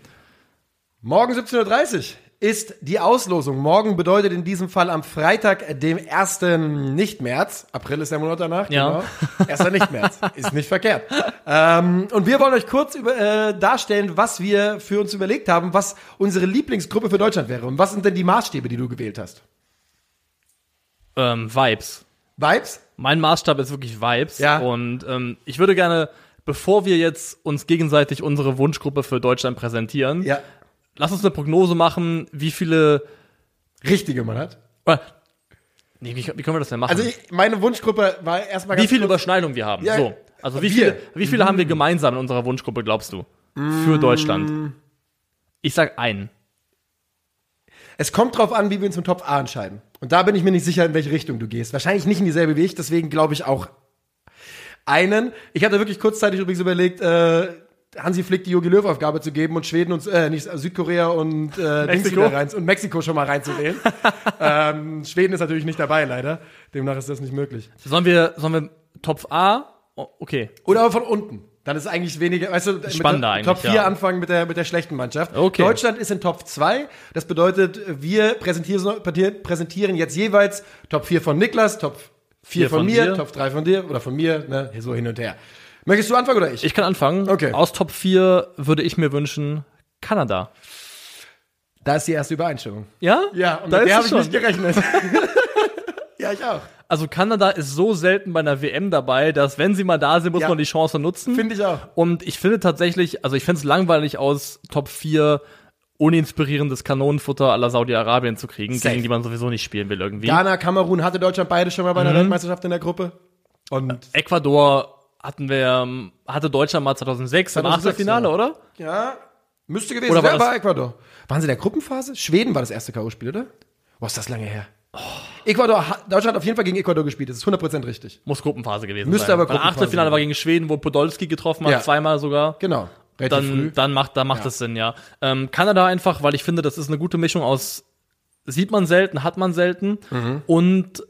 S2: Morgen 17.30 Uhr ist die Auslosung. Morgen bedeutet in diesem Fall am Freitag, dem 1. Nicht-März. April ist der Monat danach,
S3: ja.
S2: genau. 1. Nicht-März. ist nicht verkehrt. Ähm, und wir wollen euch kurz über, äh, darstellen, was wir für uns überlegt haben, was unsere Lieblingsgruppe für Deutschland wäre. Und was sind denn die Maßstäbe, die du gewählt hast?
S3: Ähm, Vibes.
S2: Vibes?
S3: Mein Maßstab ist wirklich Vibes.
S2: Ja.
S3: Und ähm, ich würde gerne, bevor wir jetzt uns gegenseitig unsere Wunschgruppe für Deutschland präsentieren,
S2: Ja.
S3: Lass uns eine Prognose machen, wie viele.
S2: Richtige man hat.
S3: Oder, nee, wie, wie können wir das denn machen?
S2: Also ich, meine Wunschgruppe war erstmal
S3: wie
S2: ganz
S3: viele
S2: kurz-
S3: Überschneidungen wir haben.
S2: Ja,
S3: so. Also wie
S2: wir.
S3: viele, wie viele haben wir gemeinsam in unserer Wunschgruppe, glaubst du? Für Deutschland. Ich sag einen.
S2: Es kommt drauf an, wie wir uns im Top A entscheiden. Und da bin ich mir nicht sicher, in welche Richtung du gehst. Wahrscheinlich nicht in dieselbe wie ich, deswegen glaube ich auch einen. Ich hatte wirklich kurzzeitig übrigens überlegt, äh, Hansi Flick die Jogi Löw-Aufgabe zu geben und Schweden und äh, nicht Südkorea und äh,
S3: Mexiko?
S2: rein und Mexiko schon mal reinzuwählen. ähm, Schweden ist natürlich nicht dabei, leider. Demnach ist das nicht möglich.
S3: Sollen wir, sollen wir Top A? Okay.
S2: Oder aber von unten. Dann ist eigentlich weniger, weißt du, mit
S3: Spannender
S2: der
S3: eigentlich,
S2: Top 4
S3: ja.
S2: anfangen mit der, mit der schlechten Mannschaft.
S3: Okay.
S2: Deutschland ist in Top 2. Das bedeutet, wir präsentieren, präsentieren jetzt jeweils Top 4 von Niklas, Top 4
S3: Vier
S2: von,
S3: von
S2: mir,
S3: dir.
S2: Top 3 von dir oder von mir, ne, so hin und her. Möchtest du anfangen oder ich?
S3: Ich kann anfangen.
S2: Okay.
S3: Aus Top 4 würde ich mir wünschen, Kanada.
S2: Da ist die erste Übereinstimmung.
S3: Ja?
S2: Ja, und
S3: da
S2: mit der habe ich nicht gerechnet. ja, ich auch.
S3: Also Kanada ist so selten bei einer WM dabei, dass wenn sie mal da sind, muss
S2: Ja.
S3: man die Chance nutzen.
S2: Finde ich auch.
S3: Und ich finde tatsächlich, also ich finde es langweilig aus Top 4 uninspirierendes Kanonenfutter aller Saudi-Arabien zu kriegen,
S2: Safe.
S3: gegen die man sowieso nicht spielen will irgendwie.
S2: Ghana, Kamerun hatte Deutschland beide schon mal bei einer Weltmeisterschaft in der Gruppe. Und
S3: Ecuador hatten wir, ähm, hatte Deutschland mal 2006 im
S2: 2006,
S3: Achtelfinale,
S2: ja.
S3: oder?
S2: ja, müsste gewesen
S3: Oder war
S2: sein,
S3: das-
S2: aber Ecuador. Waren sie in der Gruppenphase? Schweden war das erste K.O.-Spiel, oder? Boah, ist das lange her. Ecuador, hat- Deutschland hat auf jeden Fall gegen Ecuador gespielt. Das ist 100% richtig.
S3: Muss Gruppenphase gewesen
S2: Müsste
S3: sein.
S2: aber
S3: Weil
S2: Gruppenphase
S3: Achtelfinale war gegen Schweden, wo Podolski getroffen hat,
S2: Ja.
S3: zweimal sogar.
S2: Genau. Relativ früh.
S3: Dann, dann macht, dann macht es Sinn, ja. Ähm, Kanada einfach, weil ich finde, das ist eine gute Mischung aus, sieht man selten, hat man selten
S2: Mhm.
S3: und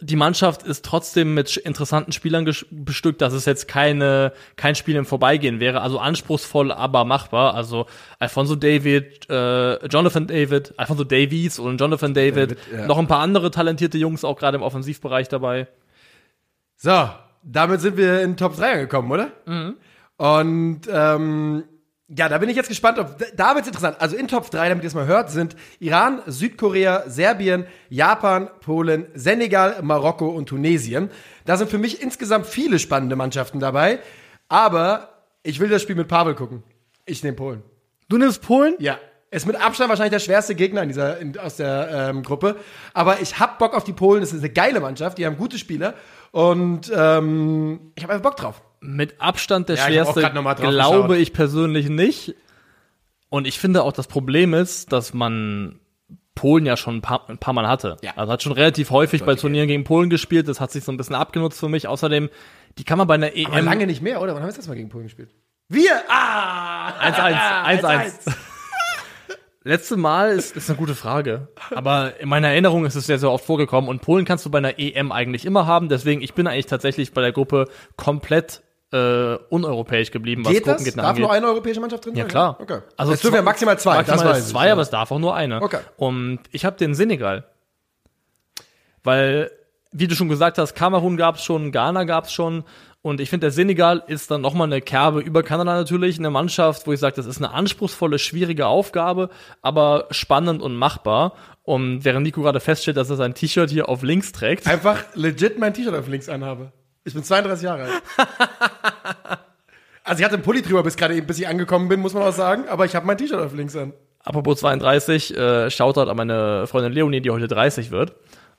S3: die Mannschaft ist trotzdem mit interessanten Spielern bestückt, dass es jetzt keine, kein Spiel im Vorbeigehen wäre. Also anspruchsvoll, aber machbar. Also Alfonso David, äh, Jonathan David, Alfonso Davies und Jonathan David,
S2: David, ja.
S3: noch ein paar andere talentierte Jungs auch gerade im Offensivbereich dabei.
S2: So, damit sind wir in Top 3 angekommen, oder? Und ähm, ja, da bin ich jetzt gespannt, ob da wird's interessant. Also in Top 3, damit ihr es mal hört, sind Iran, Südkorea, Serbien, Japan, Polen, Senegal, Marokko und Tunesien. Da sind für mich insgesamt viele spannende Mannschaften dabei. Aber ich will das Spiel mit Pavel gucken. Ich nehme Polen.
S3: Du nimmst Polen?
S2: Ja. Ist mit Abstand wahrscheinlich der schwerste Gegner in dieser, in, aus der ähm, Gruppe. Aber ich hab Bock auf die Polen. Das ist eine geile Mannschaft. Die haben gute Spieler. Und ähm, ich habe einfach Bock drauf.
S3: Mit Abstand der
S2: Ja, ich
S3: schwerste,
S2: drauf
S3: glaube
S2: geschaut.
S3: ich persönlich nicht. Und ich finde auch, das Problem ist, dass man Polen ja schon ein paar, ein paar Mal hatte.
S2: Ja.
S3: Also hat schon relativ häufig bei Turnieren gegen Polen gespielt. Das hat sich so ein bisschen abgenutzt für mich. Außerdem, die kann man bei einer EM
S2: Aber lange nicht mehr, oder? Wann haben wir das letzte Mal gegen Polen gespielt? Wir! Ah!
S3: 1-1, 1-1. Letzte Mal ist, ist eine gute Frage. Aber in meiner Erinnerung ist es sehr, sehr oft vorgekommen. Und Polen kannst du bei einer EM eigentlich immer haben. Deswegen, ich bin eigentlich tatsächlich bei der Gruppe komplett äh, uneuropäisch geblieben, was
S2: Geht das?
S3: Gruppengegner
S2: Darf
S3: angeht.
S2: nur eine europäische Mannschaft drin
S3: Ja,
S2: sein?
S3: klar.
S2: Okay.
S3: Also
S2: es dürfen ja maximal zwei,
S3: Maximal
S2: das weiß ich.
S3: zwei,
S2: ja.
S3: aber es darf auch nur eine.
S2: Okay.
S3: Und ich habe den Senegal. Weil, wie du schon gesagt hast, Kamerun gab's schon, Ghana gab's schon. Und ich finde, der Senegal ist dann nochmal eine Kerbe über Kanada natürlich, eine Mannschaft, wo ich sage, das ist eine anspruchsvolle, schwierige Aufgabe, aber spannend und machbar. Und während Nico gerade feststellt, dass er sein T-Shirt hier auf links trägt,
S2: Einfach legit mein T-Shirt auf links anhabe. Ich bin 32 Jahre alt. also ich hatte einen Pulli drüber, bis gerade eben, bis ich angekommen bin, muss man auch sagen. Aber ich habe mein T-Shirt auf links an.
S3: apropos 32, äh, Shoutout an meine Freundin Leonie, die heute 30 wird.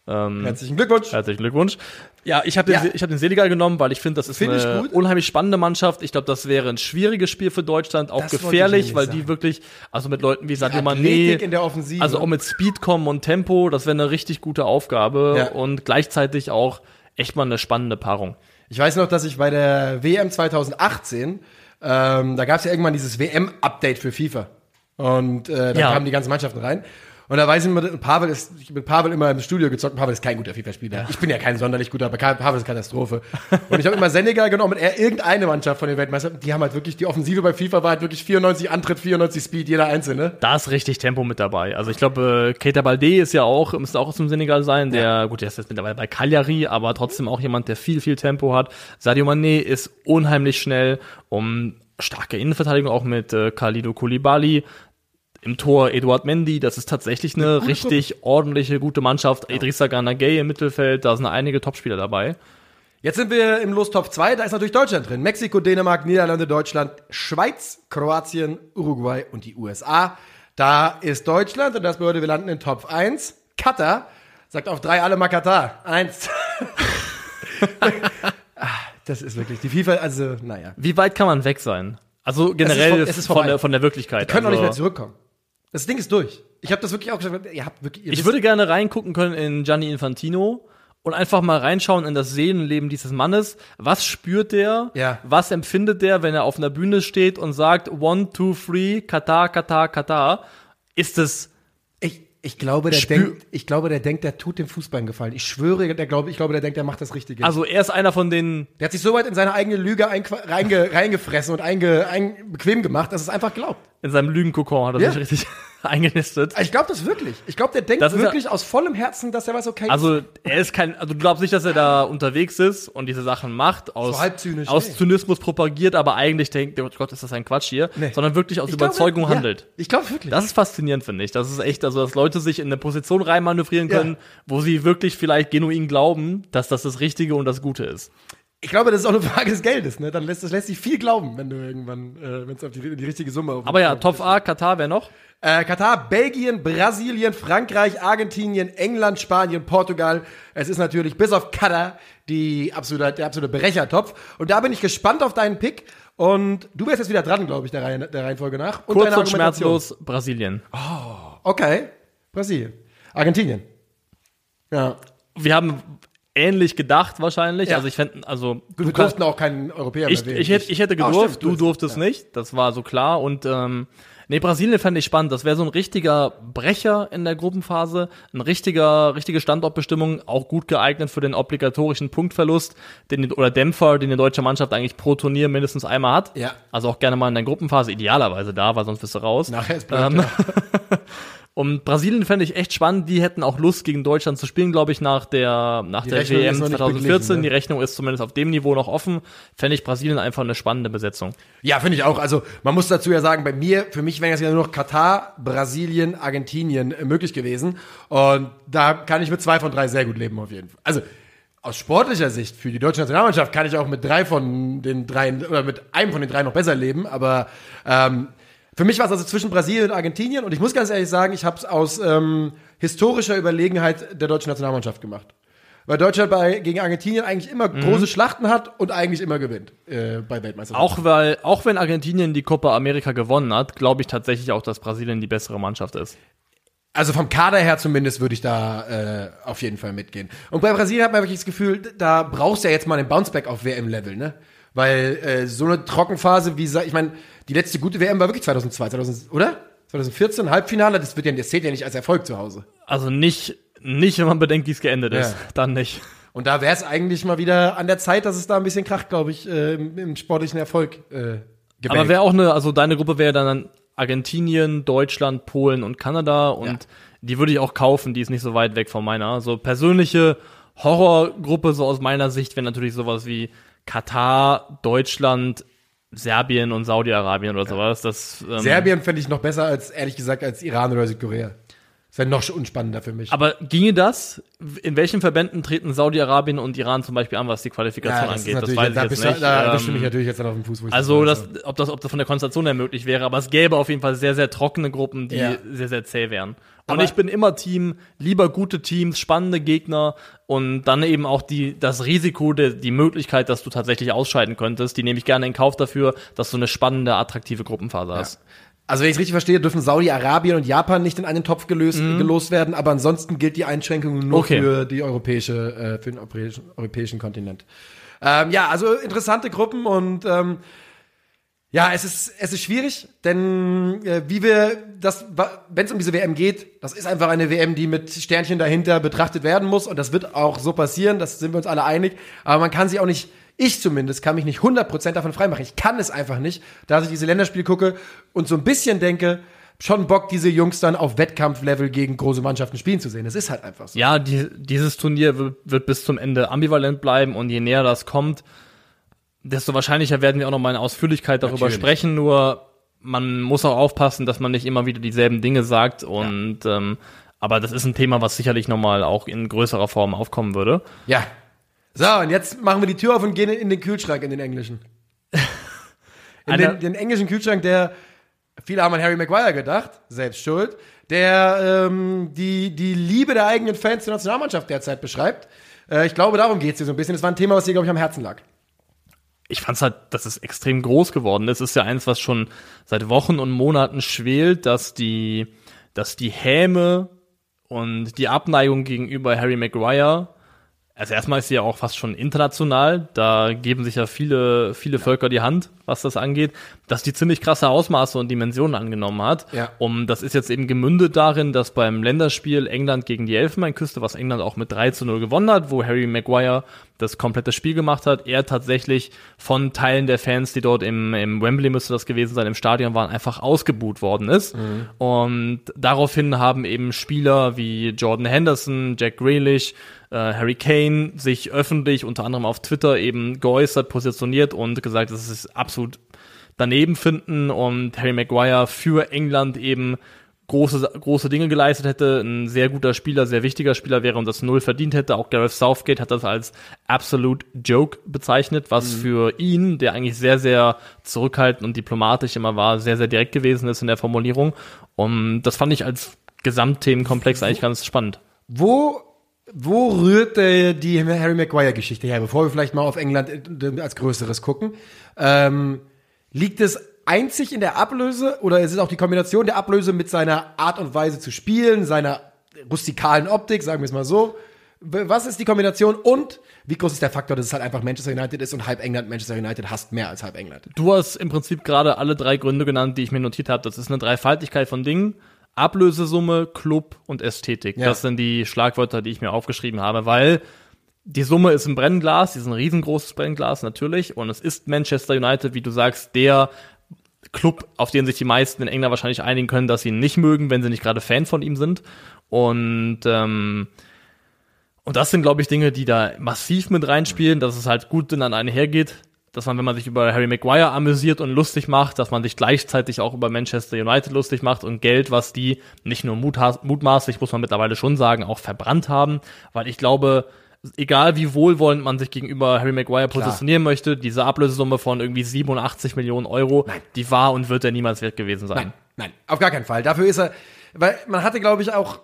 S3: Ähm,
S2: Herzlichen Glückwunsch.
S3: Herzlichen Glückwunsch. Ja, ich habe den,
S2: Ja.
S3: ich hab den Senegal genommen, weil ich finde, das ist
S2: Find
S3: eine
S2: gut.
S3: unheimlich spannende Mannschaft. Ich glaube, das wäre ein schwieriges Spiel für Deutschland, auch
S2: Das
S3: gefährlich, weil
S2: sagen.
S3: die wirklich, also mit Leuten wie Sadio Mané,
S2: in der Offensive.
S3: also auch mit Speed kommen und Tempo, das wäre eine richtig gute Aufgabe
S2: Ja.
S3: und gleichzeitig auch echt mal eine spannende Paarung.
S2: Ich weiß noch, dass ich bei der WM 2018, ähm, da gab es ja irgendwann dieses WM-Update für FIFA. Und äh, da
S3: Ja.
S2: kamen die ganzen Mannschaften rein. Und da weiß ich mit Pavel ist, ich mit Pavel immer im Studio gezockt. Pavel ist kein guter FIFA-Spieler. Ich bin ja kein sonderlich guter, aber Pavel ist Katastrophe. Und ich habe immer Senegal genommen und er irgendeine Mannschaft von den Weltmeistern. Die haben halt wirklich, die Offensive bei FIFA war halt wirklich 94 Antritt, 94 Speed, jeder einzelne.
S3: Da ist richtig Tempo mit dabei. Also ich glaube, äh, Keita Balde ist ja auch, müsste auch aus dem Senegal sein. Der, gut, der ist jetzt mittlerweile bei Cagliari, aber trotzdem auch jemand, der viel, viel Tempo hat. Sadio Mané ist unheimlich schnell, um starke Innenverteidigung auch mit äh, Khalido Koulibaly. Im Tor Eduard Mendy, das ist tatsächlich eine richtig ordentliche, gute Mannschaft. Idrissa Gana Gay im Mittelfeld, da sind einige Topspieler dabei.
S2: Jetzt sind wir im Los Top 2, da ist natürlich Deutschland drin. Mexiko, Dänemark, Niederlande, Deutschland, Schweiz, Kroatien, Uruguay und die USA. Da ist Deutschland und das bedeutet, wir landen in Top 1. Katar sagt auf drei alle mal Katar. Eins. Das ist wirklich die FIFA, also naja.
S3: Wie weit kann man weg sein? Also generell
S2: vor- es ist
S3: von, der, von der Wirklichkeit.
S2: Die können auch
S3: also,
S2: nicht mehr zurückkommen. Das Ding ist durch. Ich habe das wirklich auch gesagt, ihr habt wirklich ihr
S3: Ich würde gerne reingucken können in Gianni Infantino und einfach mal reinschauen in das Seelenleben dieses Mannes. Was spürt der?
S2: Ja.
S3: Was empfindet der, wenn er auf einer Bühne steht und sagt, one, two, three, Katar, Katar, Katar? Ist es,
S2: Ich, glaube, der
S3: Spür-
S2: denkt, ich glaube, der denkt, der tut dem Fußball einen Gefallen. Ich schwöre, der glaube, ich glaube, der denkt, der macht das Richtige.
S3: also er ist einer von den,
S2: der hat sich so weit in seine eigene Lüge reinge, reingefressen und einge, ein, bequem gemacht, dass es einfach glaubt.
S3: in seinem Lügenkokon hat er
S2: Ja.
S3: sich richtig eingenistet.
S2: Ich glaube das wirklich. Ich glaube, der denkt
S3: Das ist ja-
S2: wirklich aus vollem Herzen, dass er was okay ist.
S3: Also er ist kein, also du glaubst nicht, dass er da unterwegs ist und diese Sachen macht, aus,
S2: So
S3: aus
S2: nee.
S3: Zynismus propagiert, aber eigentlich denkt, oh Gott, ist das ein Quatsch hier,
S2: Nee.
S3: sondern wirklich aus
S2: Ich glaube,
S3: Überzeugung
S2: ja,
S3: handelt.
S2: Ich glaube wirklich.
S3: Das ist faszinierend, finde ich. Das ist echt, also dass Leute sich in eine Position reinmanövrieren
S2: Ja.
S3: können, wo sie wirklich vielleicht genuin glauben, dass das das Richtige und das Gute ist.
S2: Ich glaube, das ist auch eine Frage des Geldes. Ne? Dann lässt das lässt sich viel glauben, wenn du irgendwann, äh, wenn es auf die, die richtige Summe auf
S3: Aber ja, Top A, Katar, wer noch?
S2: Äh, Katar, Belgien, Brasilien, Frankreich, Argentinien, England, Spanien, Portugal. Es ist natürlich bis auf Katar die absolute, der absolute Brechertopf. Und da bin ich gespannt auf deinen Pick. Und du wärst jetzt wieder dran, glaube ich, der, Reihe, der Reihenfolge nach. Und
S3: Kurz und schmerzlos Brasilien.
S2: Okay. Brasilien. Argentinien. Ja.
S3: Wir haben ähnlich gedacht wahrscheinlich.
S2: Ja.
S3: Also ich fände, also
S2: Gut, wir
S3: du
S2: durften auch keinen Europäer
S3: ich,
S2: mehr wählen.
S3: ich, hätte, ich hätte
S2: Ah,
S3: gedurft,
S2: stimmt,
S3: du durftest
S2: ja.
S3: nicht. Das war so klar. Und ähm, nee, Brasilien fände ich spannend. Das wäre so ein richtiger Brecher in der Gruppenphase, ein richtiger, richtige Standortbestimmung, auch gut geeignet für den obligatorischen Punktverlust, den oder Dämpfer, den die deutsche Mannschaft eigentlich pro Turnier mindestens einmal hat.
S2: Ja.
S3: Also auch gerne mal in der Gruppenphase, idealerweise da, weil sonst bist du raus.
S2: Nachher ist blöd,
S3: Ähm,
S2: ja.
S3: Und Brasilien fände ich echt spannend. Die hätten auch Lust, gegen Deutschland zu spielen, glaube ich, nach der, nach
S2: Die
S3: der
S2: Rechnung
S3: WM
S2: ist noch nicht
S3: 2014.
S2: beglichen, ne?
S3: Die Rechnung ist zumindest auf dem Niveau noch offen. Fände ich Brasilien einfach eine spannende Besetzung.
S2: Ja, finde ich auch. Also man muss dazu ja sagen, bei mir, für mich wären jetzt ja nur noch Katar, Brasilien, Argentinien äh, möglich gewesen. Und da kann ich mit zwei von drei sehr gut leben auf jeden Fall. Also aus sportlicher Sicht für die deutsche Nationalmannschaft kann ich auch mit drei von den drei oder mit einem von den drei noch besser leben. Aber ähm, für mich war es also zwischen Brasilien und Argentinien. Und ich muss ganz ehrlich sagen, ich habe es aus ähm, historischer Überlegenheit der deutschen Nationalmannschaft gemacht. Weil Deutschland bei, gegen Argentinien eigentlich immer große Schlachten hat und eigentlich immer gewinnt äh, bei Weltmeisterschaften.
S3: Auch weil, auch wenn Argentinien die Copa America gewonnen hat, glaube ich tatsächlich auch, dass Brasilien die bessere Mannschaft ist.
S2: Also vom Kader her zumindest würde ich da äh, auf jeden Fall mitgehen. Und bei Brasilien hat man wirklich das Gefühl, da brauchst du ja jetzt mal einen Bounceback auf WM-Level, ne? Weil äh, so eine Trockenphase, wie ich meine, die letzte gute WM war wirklich 2002, 2000, oder? 2014 Halbfinale, das wird ja, das zählt ja nicht als Erfolg zu Hause.
S3: Also nicht, nicht, wenn man bedenkt, wie es geendet ist.
S2: Ja.
S3: Dann nicht.
S2: Und da wäre es eigentlich mal wieder an der Zeit, dass es da ein bisschen kracht, glaube ich, äh, im, im sportlichen Erfolg. Äh, gebänkt.
S3: Aber wäre auch eine, also deine Gruppe wäre dann Argentinien, Deutschland, Polen und Kanada und
S2: Ja.
S3: die würde ich auch kaufen, die ist nicht so weit weg von meiner. So persönliche Horrorgruppe, so aus meiner Sicht, wäre natürlich sowas wie Katar, Deutschland, Serbien und Saudi-Arabien oder sowas. Das, ähm,
S2: Serbien fände ich noch besser als, ehrlich gesagt, als Iran oder Südkorea. Das wäre noch unspannender für mich.
S3: Aber ginge das? In welchen Verbänden treten Saudi-Arabien und Iran zum Beispiel an, was die Qualifikation
S2: das ist
S3: angeht? Das weiß
S2: da
S3: ich jetzt nicht.
S2: Da
S3: Ähm,
S2: erwischst du mich natürlich jetzt dann auf dem Fuß, wo ich
S3: Also,
S2: das
S3: das, ob, das, ob das von der Konstellation her möglich wäre, aber es gäbe auf jeden Fall sehr, sehr trockene Gruppen, die
S2: Ja.
S3: sehr, sehr zäh wären. Und
S2: Aber-
S3: ich bin immer Team, lieber gute Teams, spannende Gegner und dann eben auch die, das Risiko, der, die Möglichkeit, dass du tatsächlich ausscheiden könntest, die nehme ich gerne in Kauf dafür, dass du eine spannende, attraktive Gruppenphase hast.
S2: Also wenn ich es richtig verstehe, dürfen Saudi-Arabien und Japan nicht in einen Topf gelöst,
S3: Mhm.
S2: gelost werden, aber ansonsten gilt die Einschränkung nur
S3: Okay.
S2: für die europäische, äh, für den europäischen, europäischen Kontinent. Ähm, ja, also interessante Gruppen und ähm, ja, es ist es ist schwierig, denn äh, wie wir das, wenn es um diese WM geht, das ist einfach eine WM, die mit Sternchen dahinter betrachtet werden muss und das wird auch so passieren, das sind wir uns alle einig. Aber man kann sich auch nicht, ich zumindest, kann mich nicht 100% davon freimachen. Ich kann es einfach nicht, da ich diese Länderspiele gucke und so ein bisschen denke, schon Bock, diese Jungs dann auf Wettkampflevel gegen große Mannschaften spielen zu sehen. Das ist halt einfach so.
S3: Ja, die, dieses Turnier wird, wird bis zum Ende ambivalent bleiben und je näher das kommt, desto wahrscheinlicher werden wir auch noch mal in Ausführlichkeit darüber
S2: Natürlich.
S3: sprechen. Nur man muss auch aufpassen, dass man nicht immer wieder dieselben Dinge sagt und ähm, aber das ist ein Thema, was sicherlich nochmal auch in größerer Form aufkommen würde.
S2: Ja. So, und jetzt machen wir die Tür auf und gehen in den Kühlschrank, in den englischen. In den, den englischen Kühlschrank, der, viele haben an Harry Maguire gedacht, selbst schuld, der ähm, die, die Liebe der eigenen Fans zur Nationalmannschaft derzeit beschreibt. Äh, ich glaube, darum geht es hier so ein bisschen. Das war ein Thema, was dir, glaube ich, am Herzen lag.
S3: Ich fand's halt, dass es extrem groß geworden ist. Es ist ja eins, was schon seit Wochen und Monaten schwelt, dass die, dass die Häme und die Abneigung gegenüber Harry Maguire, also erstmal ist sie ja auch fast schon international, da geben sich ja viele, viele Völker die Hand, was das angeht, dass die ziemlich krasse Ausmaße und Dimensionen angenommen hat.
S2: Ja.
S3: Um, das ist jetzt eben gemündet darin, dass beim Länderspiel England gegen die Elfenbeinküste, was England auch mit 3 zu 0 gewonnen hat, wo Harry Maguire das komplette Spiel gemacht hat, er tatsächlich von Teilen der Fans, die dort im, im Wembley müsste das gewesen sein, im Stadion waren, einfach ausgebuht worden ist. Und daraufhin haben eben Spieler wie Jordan Henderson, Jack Grealish, äh, Harry Kane sich öffentlich unter anderem auf Twitter eben geäußert, positioniert und gesagt, dass es absolut daneben finden und Harry Maguire für England eben große, große Dinge geleistet hätte, ein sehr guter Spieler, sehr wichtiger Spieler wäre und das Null verdient hätte. Auch Gareth Southgate hat das als absolute Joke bezeichnet, was für ihn, der eigentlich sehr, sehr zurückhaltend und diplomatisch immer war, sehr, sehr direkt gewesen ist in der Formulierung. Und das fand ich als Gesamtthemenkomplex eigentlich ganz spannend.
S2: Wo, wo rührt äh, die Harry Maguire-Geschichte her, bevor wir vielleicht mal auf England äh, als Größeres gucken? Ähm, liegt es einzig in der Ablöse oder ist es auch die Kombination der Ablöse mit seiner Art und Weise zu spielen, seiner rustikalen Optik, sagen wir es mal so? Was ist die Kombination und wie groß ist der Faktor, dass es halt einfach Manchester United ist und halb England Manchester United hasst mehr als halb England?
S3: Du hast im Prinzip gerade alle drei Gründe genannt, die ich mir notiert habe. Das ist eine Dreifaltigkeit von Dingen. Ablösesumme, Club und Ästhetik.
S2: Ja.
S3: Das sind die Schlagwörter, die ich mir aufgeschrieben habe, weil die Summe ist ein Brennglas, die ist ein riesengroßes Brennglas natürlich und es ist Manchester United, wie du sagst, der Club, auf den sich die meisten in England wahrscheinlich einigen können, dass sie ihn nicht mögen, wenn sie nicht gerade Fan von ihm sind. Und ähm, und das sind, glaube ich, Dinge, die da massiv mit reinspielen, dass es halt gut dann einhergeht, dass man, wenn man sich über Harry Maguire amüsiert und lustig macht, dass man sich gleichzeitig auch über Manchester United lustig macht und Geld, was die nicht nur mutmaßlich, muss man mittlerweile schon sagen, auch verbrannt haben, weil ich glaube, egal wie wohlwollend man sich gegenüber Harry Maguire positionieren möchte, diese Ablösesumme von irgendwie 87 Millionen Euro, die war und wird er niemals wert gewesen sein.
S2: Nein, nein, auf gar keinen Fall. Dafür ist er, weil man hatte, glaube ich, auch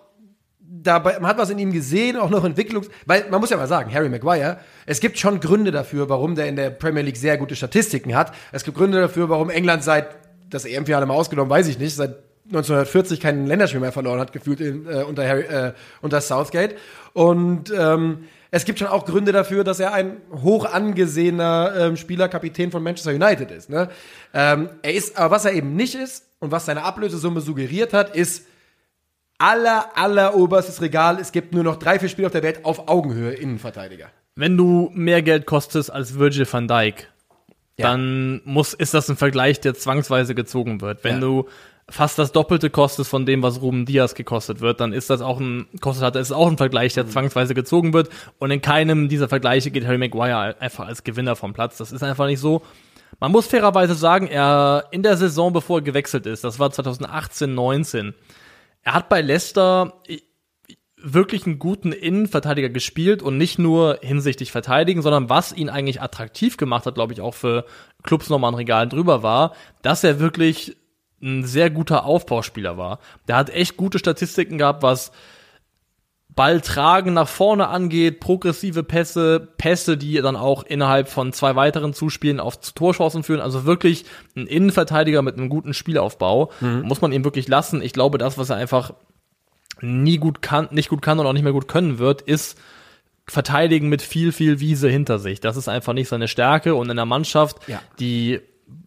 S2: dabei, man hat was in ihm gesehen, auch noch Entwicklungs, weil man muss ja mal sagen, Harry Maguire, es gibt schon Gründe dafür, warum der in der Premier League sehr gute Statistiken hat. Es gibt Gründe dafür, warum England seit das EM-Finale mal ausgenommen, weiß ich nicht, seit 1940 kein Länderspiel mehr verloren hat, gefühlt in, äh, unter, Harry, äh, unter Southgate. Und ähm, es gibt schon auch Gründe dafür, dass er ein hoch angesehener ähm, Spieler, Kapitän von Manchester United ist. Ne? Ähm, er ist, aber was er eben nicht ist und was seine Ablösesumme suggeriert hat, ist aller, aller oberstes Regal. Es gibt nur noch drei, vier Spieler auf der Welt auf Augenhöhe Innenverteidiger.
S3: wenn du mehr Geld kostest als Virgil van Dijk,
S2: Ja.
S3: dann muss, ist das ein Vergleich, der zwangsweise gezogen wird. Wenn
S2: Ja.
S3: du fast das Doppelte kostest von dem, was Ruben Diaz gekostet wird, dann ist das auch ein, kostet hat, ist auch ein Vergleich,
S2: Mhm.
S3: der zwangsweise gezogen wird. Und in keinem dieser Vergleiche geht Harry Maguire einfach als Gewinner vom Platz. Das ist einfach nicht so. Man muss fairerweise sagen, er, in der Saison, bevor er gewechselt ist, das war 2018, 19, er hat bei Leicester wirklich einen guten Innenverteidiger gespielt und nicht nur hinsichtlich Verteidigen, sondern was ihn eigentlich attraktiv gemacht hat, glaube ich, auch für Clubs nochmal ein Regal drüber war, dass er wirklich ein sehr guter Aufbauspieler war. Der hat echt gute Statistiken gehabt, was Balltragen nach vorne angeht, progressive Pässe, Pässe, die dann auch innerhalb von zwei weiteren Zuspielen auf Torchancen führen. Also wirklich ein Innenverteidiger mit einem guten Spielaufbau. Muss man ihm wirklich lassen. Ich glaube, das, was er einfach nie gut kann, nicht gut kann und auch nicht mehr gut können wird, ist verteidigen mit viel, viel Wiese hinter sich. Das ist einfach nicht seine Stärke und in der Mannschaft,
S2: Ja.
S3: die,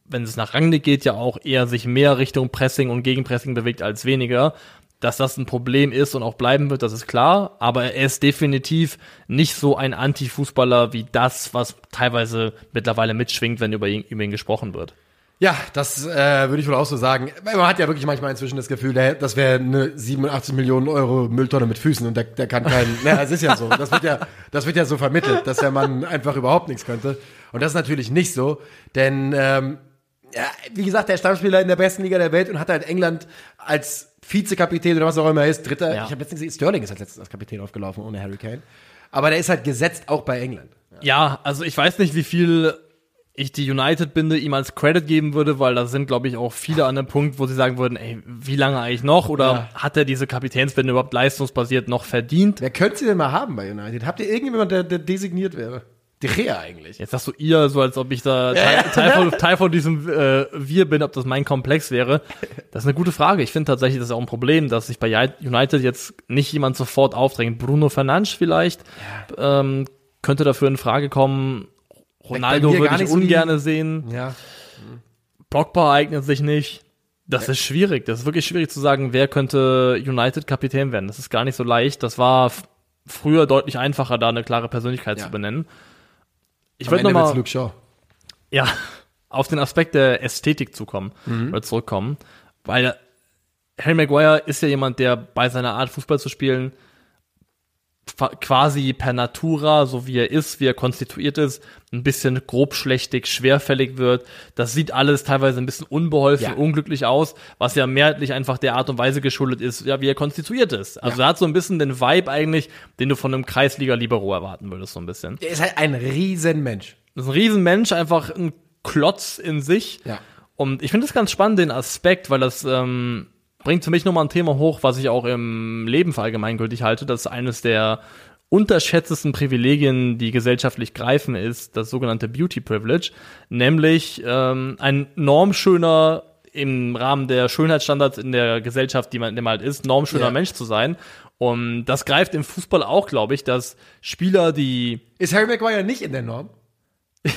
S3: wenn es nach Rangnick geht, ja auch eher sich mehr Richtung Pressing und Gegenpressing bewegt als weniger. Dass das ein Problem ist und auch bleiben wird, das ist klar. Aber er ist definitiv nicht so ein Anti-Fußballer wie das, was teilweise mittlerweile mitschwingt, wenn über ihn, über ihn gesprochen wird.
S2: Ja, das äh, würde ich wohl auch so sagen. Man hat ja wirklich manchmal inzwischen das Gefühl, das wäre eine 87 Millionen Euro Mülltonne mit Füßen und der, der kann keinen. Na, es ist ja so. Das wird ja, das wird ja so vermittelt, dass der Mann einfach überhaupt nichts könnte. Und das ist natürlich nicht so, denn ähm, ja, wie gesagt, der Stammspieler in der besten Liga der Welt und hat halt England als Vizekapitän oder was auch immer er ist, Dritter.
S3: Ja.
S2: Ich habe letztens gesehen, Sterling ist als letztes als Kapitän aufgelaufen ohne Harry Kane. Aber der ist halt gesetzt auch bei England.
S3: Ja, also ich weiß nicht, wie viel ich die United-Binde ihm als Credit geben würde, weil da sind, glaube ich, auch viele an dem Punkt, wo sie sagen würden, ey, wie lange eigentlich noch? Oder
S2: Ja.
S3: hat er diese Kapitänsbinde überhaupt leistungsbasiert noch verdient?
S2: Wer könnte sie denn mal haben bei United? Habt ihr irgendjemand, der, der designiert wäre? De Gea eigentlich.
S3: Jetzt sagst du ihr, so als ob ich da Teil, Teil, von, Teil von diesem äh, Wir bin, ob das mein Komplex wäre. Das ist eine gute Frage. Ich finde tatsächlich, das ist auch ein Problem, dass sich bei United jetzt nicht jemand sofort aufdrängt. Bruno Fernandes vielleicht ähm, könnte dafür in Frage kommen. Ronaldo würde ich ungerne sehen.
S2: Ja.
S3: Pogba eignet sich nicht. Das ist schwierig. Das ist wirklich schwierig zu sagen, wer könnte United-Kapitän werden. Das ist gar nicht so leicht. Das war früher deutlich einfacher, da eine klare Persönlichkeit
S2: Ja.
S3: zu benennen. Ich würde nochmal
S2: Luke Shaw.
S3: ja, auf den Aspekt der Ästhetik zukommen oder zurückkommen, weil Harry Maguire ist ja jemand, der bei seiner Art Fußball zu spielen quasi per Natura, so wie er ist, wie er konstituiert ist, ein bisschen grobschlächtig, schwerfällig wird. Das sieht alles teilweise ein bisschen unbeholfen,
S2: Ja.
S3: unglücklich aus, was ja mehrheitlich einfach der Art und Weise geschuldet ist, ja, wie er konstituiert ist. Also er hat so ein bisschen den Vibe eigentlich, den du von einem Kreisliga-Libero erwarten würdest, so ein bisschen.
S2: Der ist halt ein Riesenmensch.
S3: Das ist ein Riesenmensch, einfach ein Klotz in sich.
S2: Ja.
S3: Und ich finde das ganz spannend, den Aspekt, weil das ähm, bringt für mich nochmal ein Thema hoch, was ich auch im Leben für allgemeingültig halte. Das ist eines der unterschätztesten Privilegien, die gesellschaftlich greifen, ist das sogenannte Beauty Privilege, nämlich ähm, ein normschöner im Rahmen der Schönheitsstandards in der Gesellschaft, die man, in man halt ist, normschöner
S2: Ja.
S3: Mensch zu sein. Und das greift im Fußball auch, glaube ich, dass Spieler, die
S2: Ist Harry Maguire nicht in der Norm?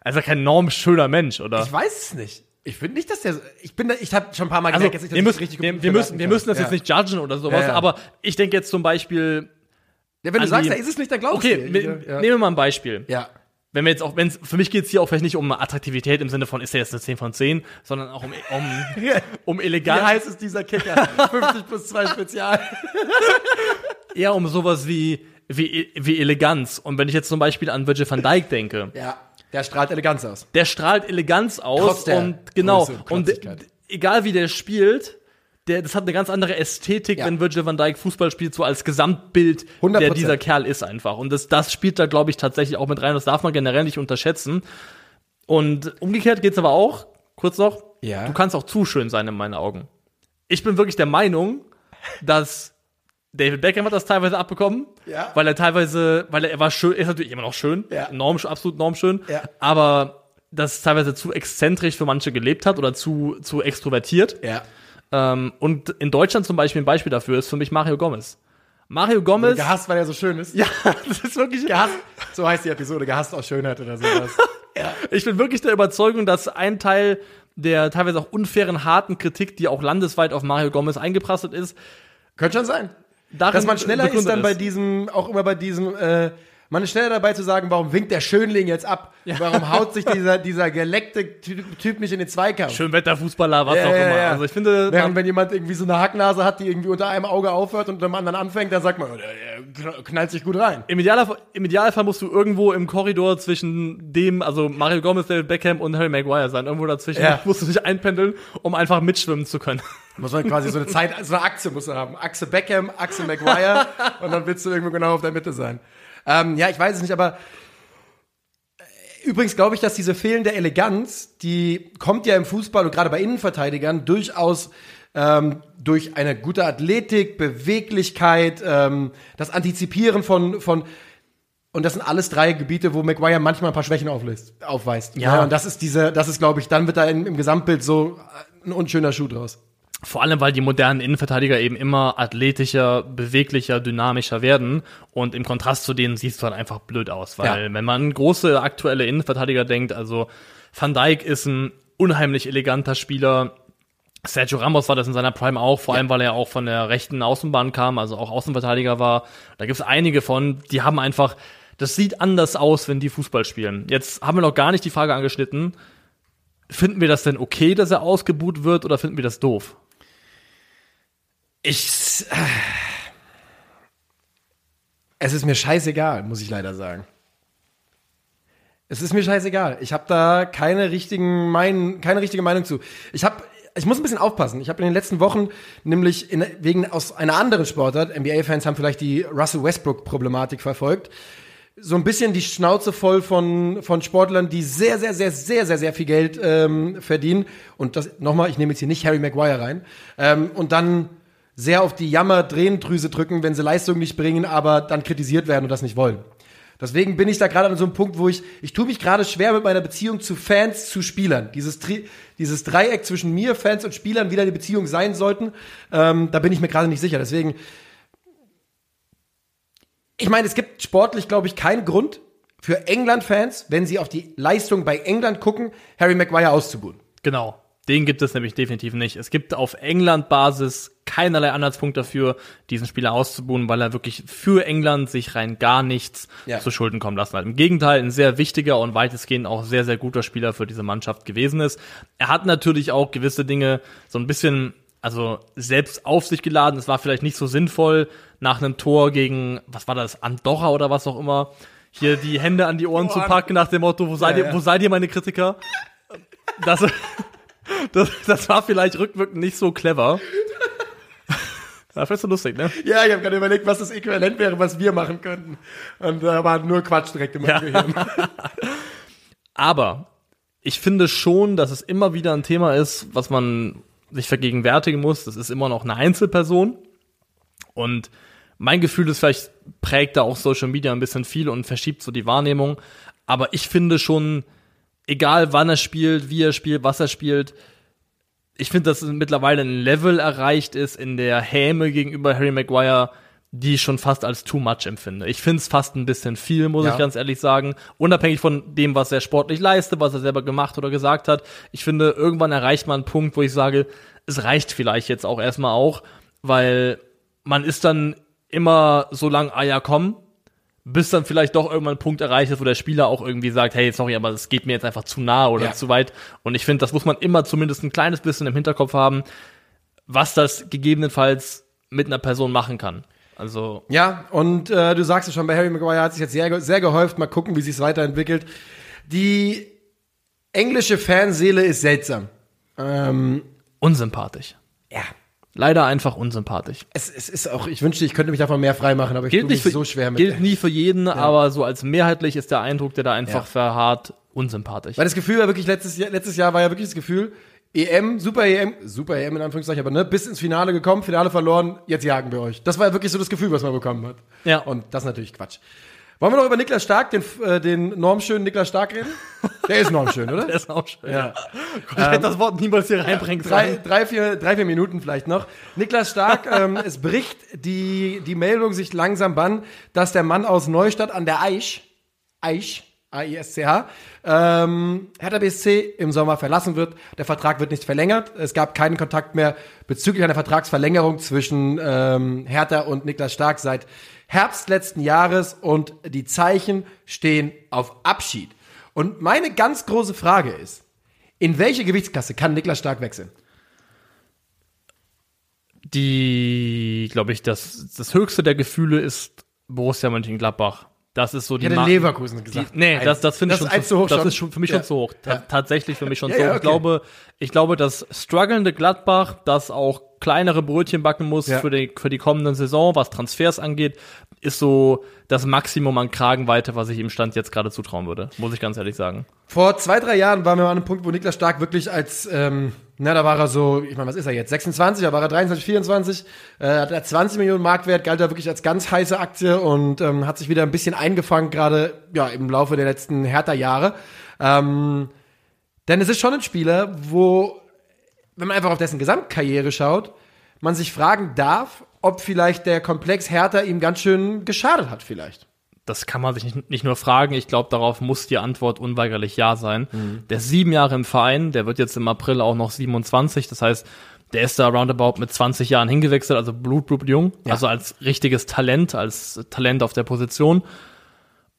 S3: also kein normschöner Mensch, oder?
S2: Ich weiß es nicht. Ich finde nicht, dass der. Ich bin da, ich habe schon ein paar Mal
S3: Also,
S2: gemerkt, jetzt nicht, dass
S3: wir,
S2: ich
S3: müssen,
S2: richtig
S3: wir,
S2: gut
S3: wir, müssen,
S2: bewerten
S3: wir müssen das
S2: ja.
S3: jetzt nicht judgen oder sowas,
S2: Ja, ja.
S3: aber ich denke jetzt zum Beispiel,
S2: Ja, wenn du sagst, da ist es nicht, dann glaubst
S3: okay,
S2: du. ja.
S3: nehmen wir mal ein Beispiel.
S2: ja.
S3: Wenn wir jetzt auch, wenn für mich geht es hier auch vielleicht nicht um Attraktivität im Sinne von, ist er jetzt eine 10 von 10, sondern auch um, um, um
S2: Wie
S3: Eleganz,
S2: heißt es dieser Kicker? 50 plus 2 Spezial.
S3: eher um sowas wie, wie, wie Eleganz. Und wenn ich jetzt zum Beispiel an Virgil van Dijk denke,
S2: Ja. Der strahlt Eleganz aus.
S3: der strahlt Eleganz aus
S2: Trotz der
S3: und genau
S2: Größe und
S3: d- egal wie der spielt, der das hat eine ganz andere Ästhetik,
S2: Ja.
S3: wenn Virgil van Dijk Fußball spielt, so als Gesamtbild,
S2: 100%.
S3: der dieser Kerl ist einfach und das das spielt da glaube ich tatsächlich auch mit rein, das darf man generell nicht unterschätzen. Und umgekehrt geht's aber auch, kurz noch,
S2: Ja.
S3: du kannst auch zu schön sein in meinen Augen. Ich bin wirklich der Meinung, dass David Beckham hat das teilweise abbekommen,
S2: Ja.
S3: weil er teilweise, weil er, er war schön, er ist natürlich immer noch schön,
S2: Ja.
S3: norm, absolut normschön,
S2: Ja.
S3: aber das teilweise zu exzentrisch für manche gelebt hat oder zu, zu extrovertiert.
S2: Ja.
S3: Ähm, und in Deutschland zum Beispiel ein Beispiel dafür ist für mich Mario Gomez. Mario Gomez,
S2: Gehasst, weil er so schön ist.
S3: ja, das ist wirklich,
S2: Gehasst. So heißt die Episode. Gehasst aus Schönheit oder sowas.
S3: ich bin wirklich der Überzeugung, dass ein Teil der teilweise auch unfairen, harten Kritik, die auch landesweit auf Mario Gomez eingeprasselt ist,
S2: Könnte schon sein.
S3: Darin
S2: Dass man schneller ist dann bei diesem, auch immer bei diesem, äh, man ist schneller dabei zu sagen, warum winkt der Schönling jetzt ab? Warum haut sich dieser, dieser geleckte Typ, nicht in den Zweikampf?
S3: Schönwetterfußballer, was
S2: Ja,
S3: auch
S2: ja,
S3: immer.
S2: ja.
S3: Also ich finde,
S2: Während wenn jemand irgendwie so eine Hacknase hat, die irgendwie unter einem Auge aufhört und dem anderen anfängt, dann sagt man, der, der knallt sich gut rein.
S3: im, Idealfall, im Idealfall musst du irgendwo im Korridor zwischen dem, also Mario Gomez, David Beckham und Harry Maguire sein. Irgendwo dazwischen
S2: Ja.
S3: musst du dich einpendeln, um einfach mitschwimmen zu können.
S2: Muss man quasi so eine Zeit, so eine Achse muss man haben. Achse Beckham, Achse Maguire und dann willst du irgendwo genau auf der Mitte sein. Ähm, ja, ich weiß es nicht, aber äh, übrigens glaube ich, dass diese fehlende Eleganz, die kommt ja im Fußball und gerade bei Innenverteidigern durchaus ähm, durch eine gute Athletik, Beweglichkeit, ähm, das Antizipieren von, von und das sind alles drei Gebiete, wo Maguire manchmal ein paar Schwächen auflässt, aufweist.
S3: Ja.
S2: und das ist diese, das ist, glaube ich, dann wird da im, im Gesamtbild so ein unschöner Schuh draus.
S3: Vor allem, weil die modernen Innenverteidiger eben immer athletischer, beweglicher, dynamischer werden. Und im Kontrast zu denen siehst du halt einfach blöd aus. Weil
S2: Ja.
S3: wenn man an große aktuelle Innenverteidiger denkt, also Van Dijk ist ein unheimlich eleganter Spieler. Sergio Ramos war das in seiner Prime auch, vor allem weil er auch von der rechten Außenbahn kam, also auch Außenverteidiger war. Da gibt es einige von, die haben einfach, das sieht anders aus, wenn die Fußball spielen. Jetzt haben wir noch gar nicht die Frage angeschnitten, finden wir das denn okay, dass er ausgebuht wird oder finden wir das doof?
S2: Ich. äh, Es ist mir scheißegal, muss ich leider sagen. Es ist mir scheißegal. Ich habe da keine richtigen mein, keine richtige Meinung zu. Ich habe ich muss ein bisschen aufpassen. Ich habe in den letzten Wochen nämlich in, wegen aus einer anderen Sportart, NBA-Fans haben vielleicht die Russell Westbrook-Problematik verfolgt, so ein bisschen die Schnauze voll von, von Sportlern, die sehr, sehr, sehr, sehr, sehr, sehr viel Geld ähm, verdienen. Und das nochmal, ich nehme jetzt hier nicht Harry Maguire rein. Ähm, und dann sehr auf die Jammer-Drehendrüse drücken, wenn sie Leistung nicht bringen, aber dann kritisiert werden und das nicht wollen. Deswegen bin ich da gerade an so einem Punkt, wo ich, ich tue mich gerade schwer mit meiner Beziehung zu Fans, zu Spielern. Dieses, dieses Dreieck zwischen mir, Fans und Spielern, wie da die Beziehung sein sollten, ähm, da bin ich mir gerade nicht sicher. Deswegen, ich meine, es gibt sportlich, glaube ich, keinen Grund für England-Fans, wenn sie auf die Leistung bei England gucken, Harry Maguire auszubuhen.
S3: Genau. Den gibt es nämlich definitiv nicht. Es gibt auf England-Basis keinerlei Anhaltspunkt dafür, diesen Spieler auszubuhen, weil er wirklich für England sich rein gar nichts
S2: Ja.
S3: zu Schulden kommen lassen hat. Im Gegenteil, ein sehr wichtiger und weitestgehend auch sehr, sehr guter Spieler für diese Mannschaft gewesen ist. Er hat natürlich auch gewisse Dinge so ein bisschen, also selbst auf sich geladen. Es war vielleicht nicht so sinnvoll nach einem Tor gegen, was war das, Andorra oder was auch immer, hier die Hände an die Ohren zu packen nach dem Motto, wo seid
S2: Ja,
S3: ihr,
S2: ja.
S3: wo seid ihr meine Kritiker? Das, das, das war vielleicht rückwirkend nicht so clever. War vielleicht so lustig, ne?
S2: Ja, ich habe gerade überlegt, was das Äquivalent wäre, was wir machen könnten. Und da war nur Quatsch direkt in meinem Gehirn.
S3: Aber ich finde schon, dass es immer wieder ein Thema ist, was man sich vergegenwärtigen muss. Das ist immer noch eine Einzelperson. Und mein Gefühl ist, vielleicht prägt da auch Social Media ein bisschen viel und verschiebt so die Wahrnehmung. Aber ich finde schon, egal wann er spielt, wie er spielt, was er spielt, ich finde, dass mittlerweile ein Level erreicht ist in der Häme gegenüber Harry Maguire, die ich schon fast als too much empfinde. Ich finde es fast ein bisschen viel, muss
S2: Ja.
S3: ich ganz ehrlich sagen. Unabhängig von dem, was er sportlich leistet, was er selber gemacht oder gesagt hat. Ich finde, irgendwann erreicht man einen Punkt, wo ich sage, es reicht vielleicht jetzt auch erstmal auch, weil man ist dann immer so lang, ah ja, komm, bis dann vielleicht doch irgendwann ein Punkt erreicht ist, wo der Spieler auch irgendwie sagt, hey, sorry, aber es geht mir jetzt einfach zu nah oder
S2: Ja.
S3: zu weit. Und ich finde, das muss man immer zumindest ein kleines bisschen im Hinterkopf haben, was das gegebenenfalls mit einer Person machen kann. Also,
S2: Ja, und äh, du sagst es schon, bei Harry Maguire hat sich jetzt sehr, sehr gehäuft. Mal gucken, wie sich weiterentwickelt. Die englische Fanseele ist seltsam. Ähm,
S3: unsympathisch.
S2: ja.
S3: Leider einfach unsympathisch.
S2: Es, es ist auch, ich wünschte, ich könnte mich davon mehr freimachen, aber ich
S3: Gilt
S2: tue
S3: nicht
S2: mich
S3: für,
S2: so schwer mit.
S3: gilt nie für jeden, aber so als mehrheitlich ist der Eindruck, der da einfach
S2: Ja.
S3: verharrt, unsympathisch.
S2: Weil das Gefühl war wirklich letztes Jahr, letztes Jahr war ja wirklich das Gefühl, EM, Super EM, Super EM in Anführungszeichen, aber ne, bis ins Finale gekommen, Finale verloren, jetzt jagen wir euch. Das war ja wirklich so das Gefühl, was man bekommen hat.
S3: Ja.
S2: Und das ist natürlich Quatsch. Wollen wir noch über Niklas Stark, den, äh, den normschönen Niklas Stark reden? Der ist normschön, oder?
S3: Der ist auch schön.
S2: Ja.
S3: Ich hätte das Wort niemals hier reinbringen
S2: Drei, drei, vier, drei, vier Minuten vielleicht noch. Niklas Stark, ähm, es bricht die, die Meldung sich langsam Bann, dass der Mann aus Neustadt an der Aisch, Aisch, A-I-S-C-H, ähm, Hertha BSC im Sommer verlassen wird. Der Vertrag wird nicht verlängert. Es gab keinen Kontakt mehr bezüglich einer Vertragsverlängerung zwischen ähm, Hertha und Niklas Stark seit Herbst letzten Jahres und die Zeichen stehen auf Abschied. Und meine ganz große Frage ist, in welche Gewichtsklasse kann Niklas Stark wechseln?
S3: Die, glaube ich, das, das höchste der Gefühle ist Borussia Mönchengladbach. Das ist so die
S2: Ich hätte
S3: Ma-
S2: Leverkusen gesagt.
S3: Die, nee, das, das finde ich
S2: Das
S3: schon
S2: zu hoch
S3: Das
S2: schon.
S3: ist schon für mich
S2: Ja.
S3: schon zu hoch. Ta. Tatsächlich für mich schon
S2: Ja,
S3: zu hoch.
S2: ja,
S3: Ich
S2: okay.
S3: glaube, ich glaube, das strugglende Gladbach, das auch kleinere Brötchen backen muss
S2: Ja.
S3: für die, für die kommende Saison, was Transfers angeht, ist so das Maximum an Kragenweite, was ich ihm Stand jetzt gerade zutrauen würde. Muss ich ganz ehrlich sagen.
S2: Vor zwei, drei Jahren waren wir an einem Punkt, wo Niklas Stark wirklich als, ähm, na, da war er so, ich meine, was ist er jetzt? 26, da war er 23, 24, äh, hat er 20 Millionen Marktwert, galt er wirklich als ganz heiße Aktie und ähm, hat sich wieder ein bisschen eingefangen, gerade ja, im Laufe der letzten Hertha-Jahre. Ähm, denn es ist schon ein Spieler, wo, wenn man einfach auf dessen Gesamtkarriere schaut, man sich fragen darf, ob vielleicht der Komplex Hertha ihm ganz schön geschadet hat, vielleicht.
S3: Das kann man sich nicht, nicht nur fragen. Ich glaube, darauf muss die Antwort unweigerlich ja sein.
S2: Mhm.
S3: Der ist sieben Jahre im Verein, der wird jetzt im April auch noch 27. Das heißt, der ist da roundabout mit 20 Jahren hingewechselt, also Blut, Blut jung,
S2: Ja.
S3: also als richtiges Talent, als Talent auf der Position.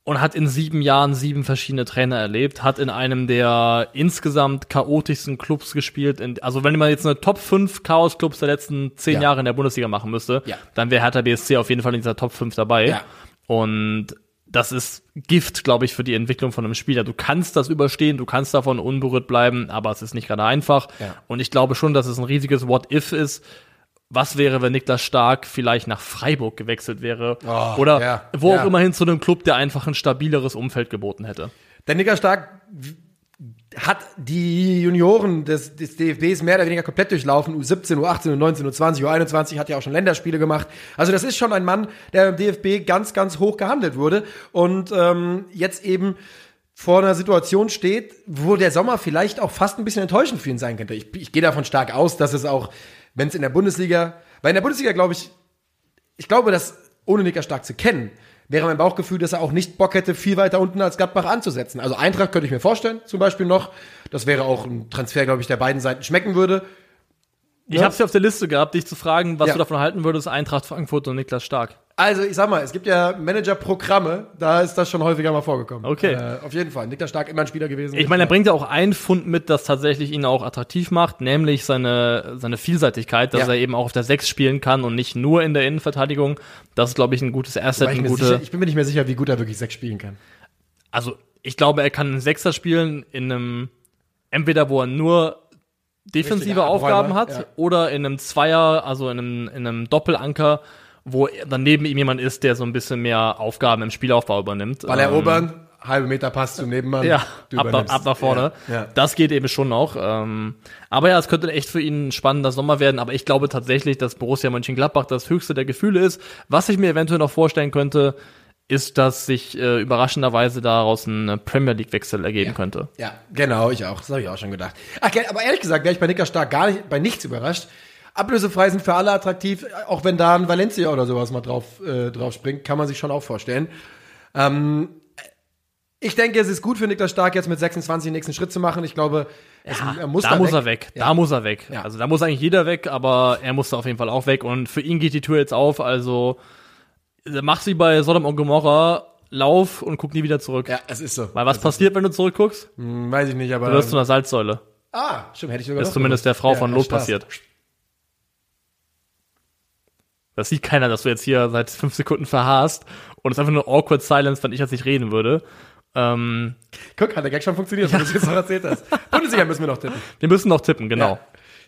S3: Und hat in sieben Jahren sieben verschiedene Trainer erlebt, hat in einem der insgesamt chaotischsten Clubs gespielt. In, also wenn man jetzt eine Top 5 Chaos-Clubs der letzten zehn
S2: Ja.
S3: Jahre in der Bundesliga machen müsste,
S2: Ja.
S3: dann wäre Hertha BSC auf jeden Fall in dieser Top 5 dabei.
S2: Ja.
S3: Und das ist Gift, glaube ich, für die Entwicklung von einem Spieler. Du kannst das überstehen, du kannst davon unberührt bleiben, aber es ist nicht gerade einfach. Und ich glaube schon, dass es ein riesiges What-If ist. Was wäre, wenn Niklas Stark vielleicht nach Freiburg gewechselt wäre?
S2: Oh,
S3: oder
S2: ja,
S3: wo
S2: ja.
S3: auch immerhin zu einem Club, der einfach ein stabileres Umfeld geboten hätte.
S2: Der Nicker Stark hat die Junioren des, des DFBs mehr oder weniger komplett durchlaufen. U17, U18, U19, U20, U21 hat ja auch schon Länderspiele gemacht. Also das ist schon ein Mann, der im DFB ganz, ganz hoch gehandelt wurde und ähm, jetzt eben vor einer Situation steht, wo der Sommer vielleicht auch fast ein bisschen enttäuschend für ihn sein könnte. Ich, ich gehe davon stark aus, dass es auch, wenn es in der Bundesliga, weil in der Bundesliga glaube ich, ich glaube, dass ohne Nicker Stark zu kennen, wäre mein Bauchgefühl, dass er auch nicht Bock hätte, viel weiter unten als Gladbach anzusetzen. Also Eintracht könnte ich mir vorstellen, zum Beispiel noch. Das wäre auch ein Transfer, glaube ich, der beiden Seiten schmecken würde.
S3: Ich
S2: Ja.
S3: habe es ja auf der Liste gehabt, dich zu fragen, was
S2: Ja.
S3: du davon halten würdest, Eintracht Frankfurt und Niklas Stark.
S2: Also ich sag mal, es gibt ja Managerprogramme, da ist das schon häufiger mal vorgekommen.
S3: Okay.
S2: Äh, auf jeden Fall. Niklas Stark immer ein Spieler gewesen.
S3: Ich meine, er bringt ja auch einen Fund mit, das tatsächlich ihn auch attraktiv macht, nämlich seine, seine Vielseitigkeit, dass
S2: Ja.
S3: er eben auch auf der Sechs spielen kann und nicht nur in der Innenverteidigung. Das ist, glaube ich, ein gutes Asset,
S2: ich,
S3: ein gute.
S2: sicher, ich bin mir nicht mehr sicher, wie gut er wirklich sechs spielen kann.
S3: also, ich glaube, er kann einen Sechser spielen in einem, entweder wo er nur defensive Aufgaben hat
S2: ja.
S3: oder in einem Zweier, also in einem, in einem Doppelanker, wo dann neben ihm jemand ist, der so ein bisschen mehr Aufgaben im Spielaufbau übernimmt.
S2: Ball
S3: Ähm,
S2: erobern, halbe Meter Pass zum Nebenmann.
S3: Ja, ab, ab nach vorne.
S2: Ja, ja.
S3: Das geht eben schon noch. Ähm, aber ja, es könnte echt für ihn ein spannender Sommer werden. Aber ich glaube tatsächlich, dass Borussia Mönchengladbach das höchste der Gefühle ist. Was ich mir eventuell noch vorstellen könnte, ist, dass sich äh, überraschenderweise daraus ein Premier League-Wechsel ergeben könnte.
S2: Ja, genau, ich auch. Das habe ich auch schon gedacht. Ach, aber ehrlich gesagt wäre ich bei Nicker Stark gar nicht, bei nichts überrascht. Ablösefrei sind für alle attraktiv, auch wenn da ein Valencia oder sowas mal drauf, äh, drauf springt, kann man sich schon auch vorstellen. Ähm, ich denke, es ist gut für Niklas Stark jetzt mit 26 den nächsten Schritt zu machen. Ich glaube, es, er muss
S3: da,
S2: da,
S3: muss
S2: weg.
S3: er weg.
S2: Ja.
S3: Da muss er weg.
S2: Ja.
S3: Also da muss eigentlich jeder weg, aber er muss da auf jeden Fall auch weg. Und für ihn geht die Tür jetzt auf. Also mach sie bei Sodom und Gomorra, lauf und guck nie wieder zurück.
S2: Ja, es ist so.
S3: Weil was passiert, wenn du zurückguckst?
S2: Hm, weiß ich nicht, aber.
S3: Du wirst zu einer Salzsäule.
S2: ah, stimmt, hätte ich sogar
S3: ist
S2: noch
S3: zumindest der
S2: gewusst.
S3: Frau
S2: Ja,
S3: von
S2: ja,
S3: Lot passiert. Das sieht keiner, dass du jetzt hier seit fünf Sekunden verharrst und es ist einfach nur awkward silence, wenn ich jetzt nicht reden würde. Ähm,
S2: Guck, hat der Gag schon funktioniert, wenn du es jetzt noch erzählt hast. Bundesliga müssen wir noch tippen.
S3: wir müssen noch tippen, genau.
S2: Ja.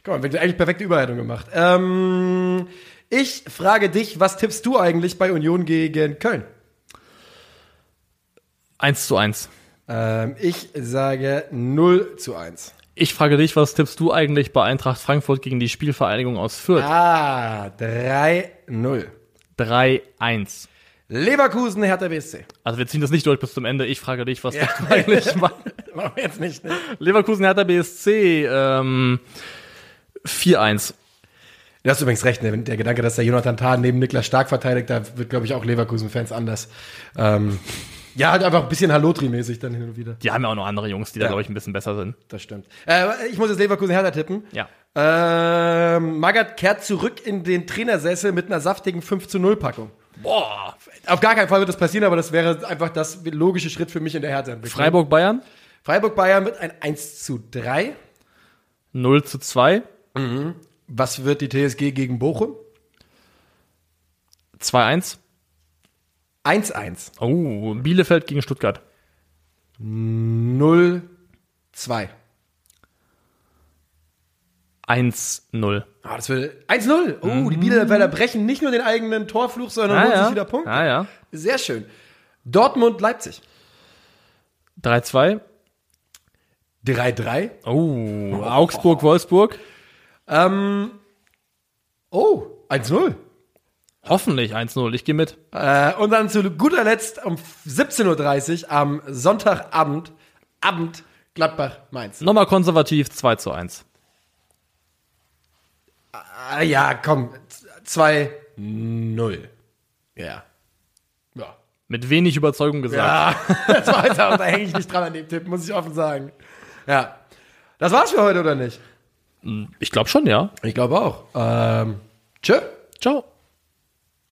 S2: Guck mal, wir haben eigentlich perfekte Überleitung gemacht. Ähm, ich frage dich, was tippst du eigentlich bei Union gegen Köln?
S3: Eins zu eins.
S2: Ähm, ich sage 0 zu 1.
S3: Ich frage dich, was tippst du eigentlich bei Eintracht Frankfurt gegen die Spielvereinigung aus Fürth?
S2: Ah, 3-0.
S3: 3-1.
S2: Leverkusen, Hertha BSC.
S3: Also wir ziehen das nicht durch bis zum Ende. Ich frage dich, was
S2: Ja.
S3: tippst du eigentlich bei
S2: Machen wir jetzt nicht, ne?
S3: Leverkusen Hertha BSC? Ähm, 4-1.
S2: Du hast übrigens recht, ne? der Gedanke, dass der Jonathan Tah neben Niklas Stark verteidigt, da wird, glaube ich, auch Leverkusen-Fans anders. Ähm, ja, halt einfach ein bisschen Hallotri-mäßig dann hin und wieder.
S3: Die haben ja auch noch andere Jungs, die da, glaube ich, ein bisschen besser sind.
S2: Das stimmt. Äh, ich muss jetzt Leverkusen-Hertha tippen.
S3: Ja.
S2: Ähm, Magath kehrt zurück in den Trainersessel mit einer saftigen 5 zu 0 Packung.
S3: Boah.
S2: Auf gar keinen Fall wird das passieren, aber das wäre einfach das logische Schritt für mich in der Hertha-Entwicklung.
S3: Freiburg Bayern?
S2: Freiburg Bayern wird ein 1 zu 3.
S3: 0 zu 2.
S2: Was wird die TSG gegen Bochum?
S3: 2-1.
S2: 1-1.
S3: Oh, Bielefeld gegen Stuttgart.
S2: 0-2.
S3: 1-0.
S2: Ah, das wird 1-0. Oh, die Bielefelder brechen nicht nur den eigenen Torfluch, sondern holen sich wieder Punkte.
S3: Ah, ja.
S2: Sehr schön. Dortmund, Leipzig.
S3: 3-2.
S2: 3-3.
S3: Oh, Augsburg, Wolfsburg.
S2: Ähm, oh, 1-0.
S3: Hoffentlich 1-0. Ich gehe mit.
S2: Äh, und dann zu guter Letzt um 17.30 Uhr am Sonntagabend, Abend, Gladbach, Mainz.
S3: Nochmal konservativ 2 zu 1.
S2: Ah, ja, komm, 2-0. Ja. Ja.
S3: Mit wenig Überzeugung gesagt.
S2: Ja, das war jetzt auch, da hänge ich nicht dran an dem Tipp, muss ich offen sagen. Ja. Das war's für heute, oder nicht?
S3: Ich glaube schon, ja.
S2: Ich glaube auch. Ähm, tschö.
S3: Ciao.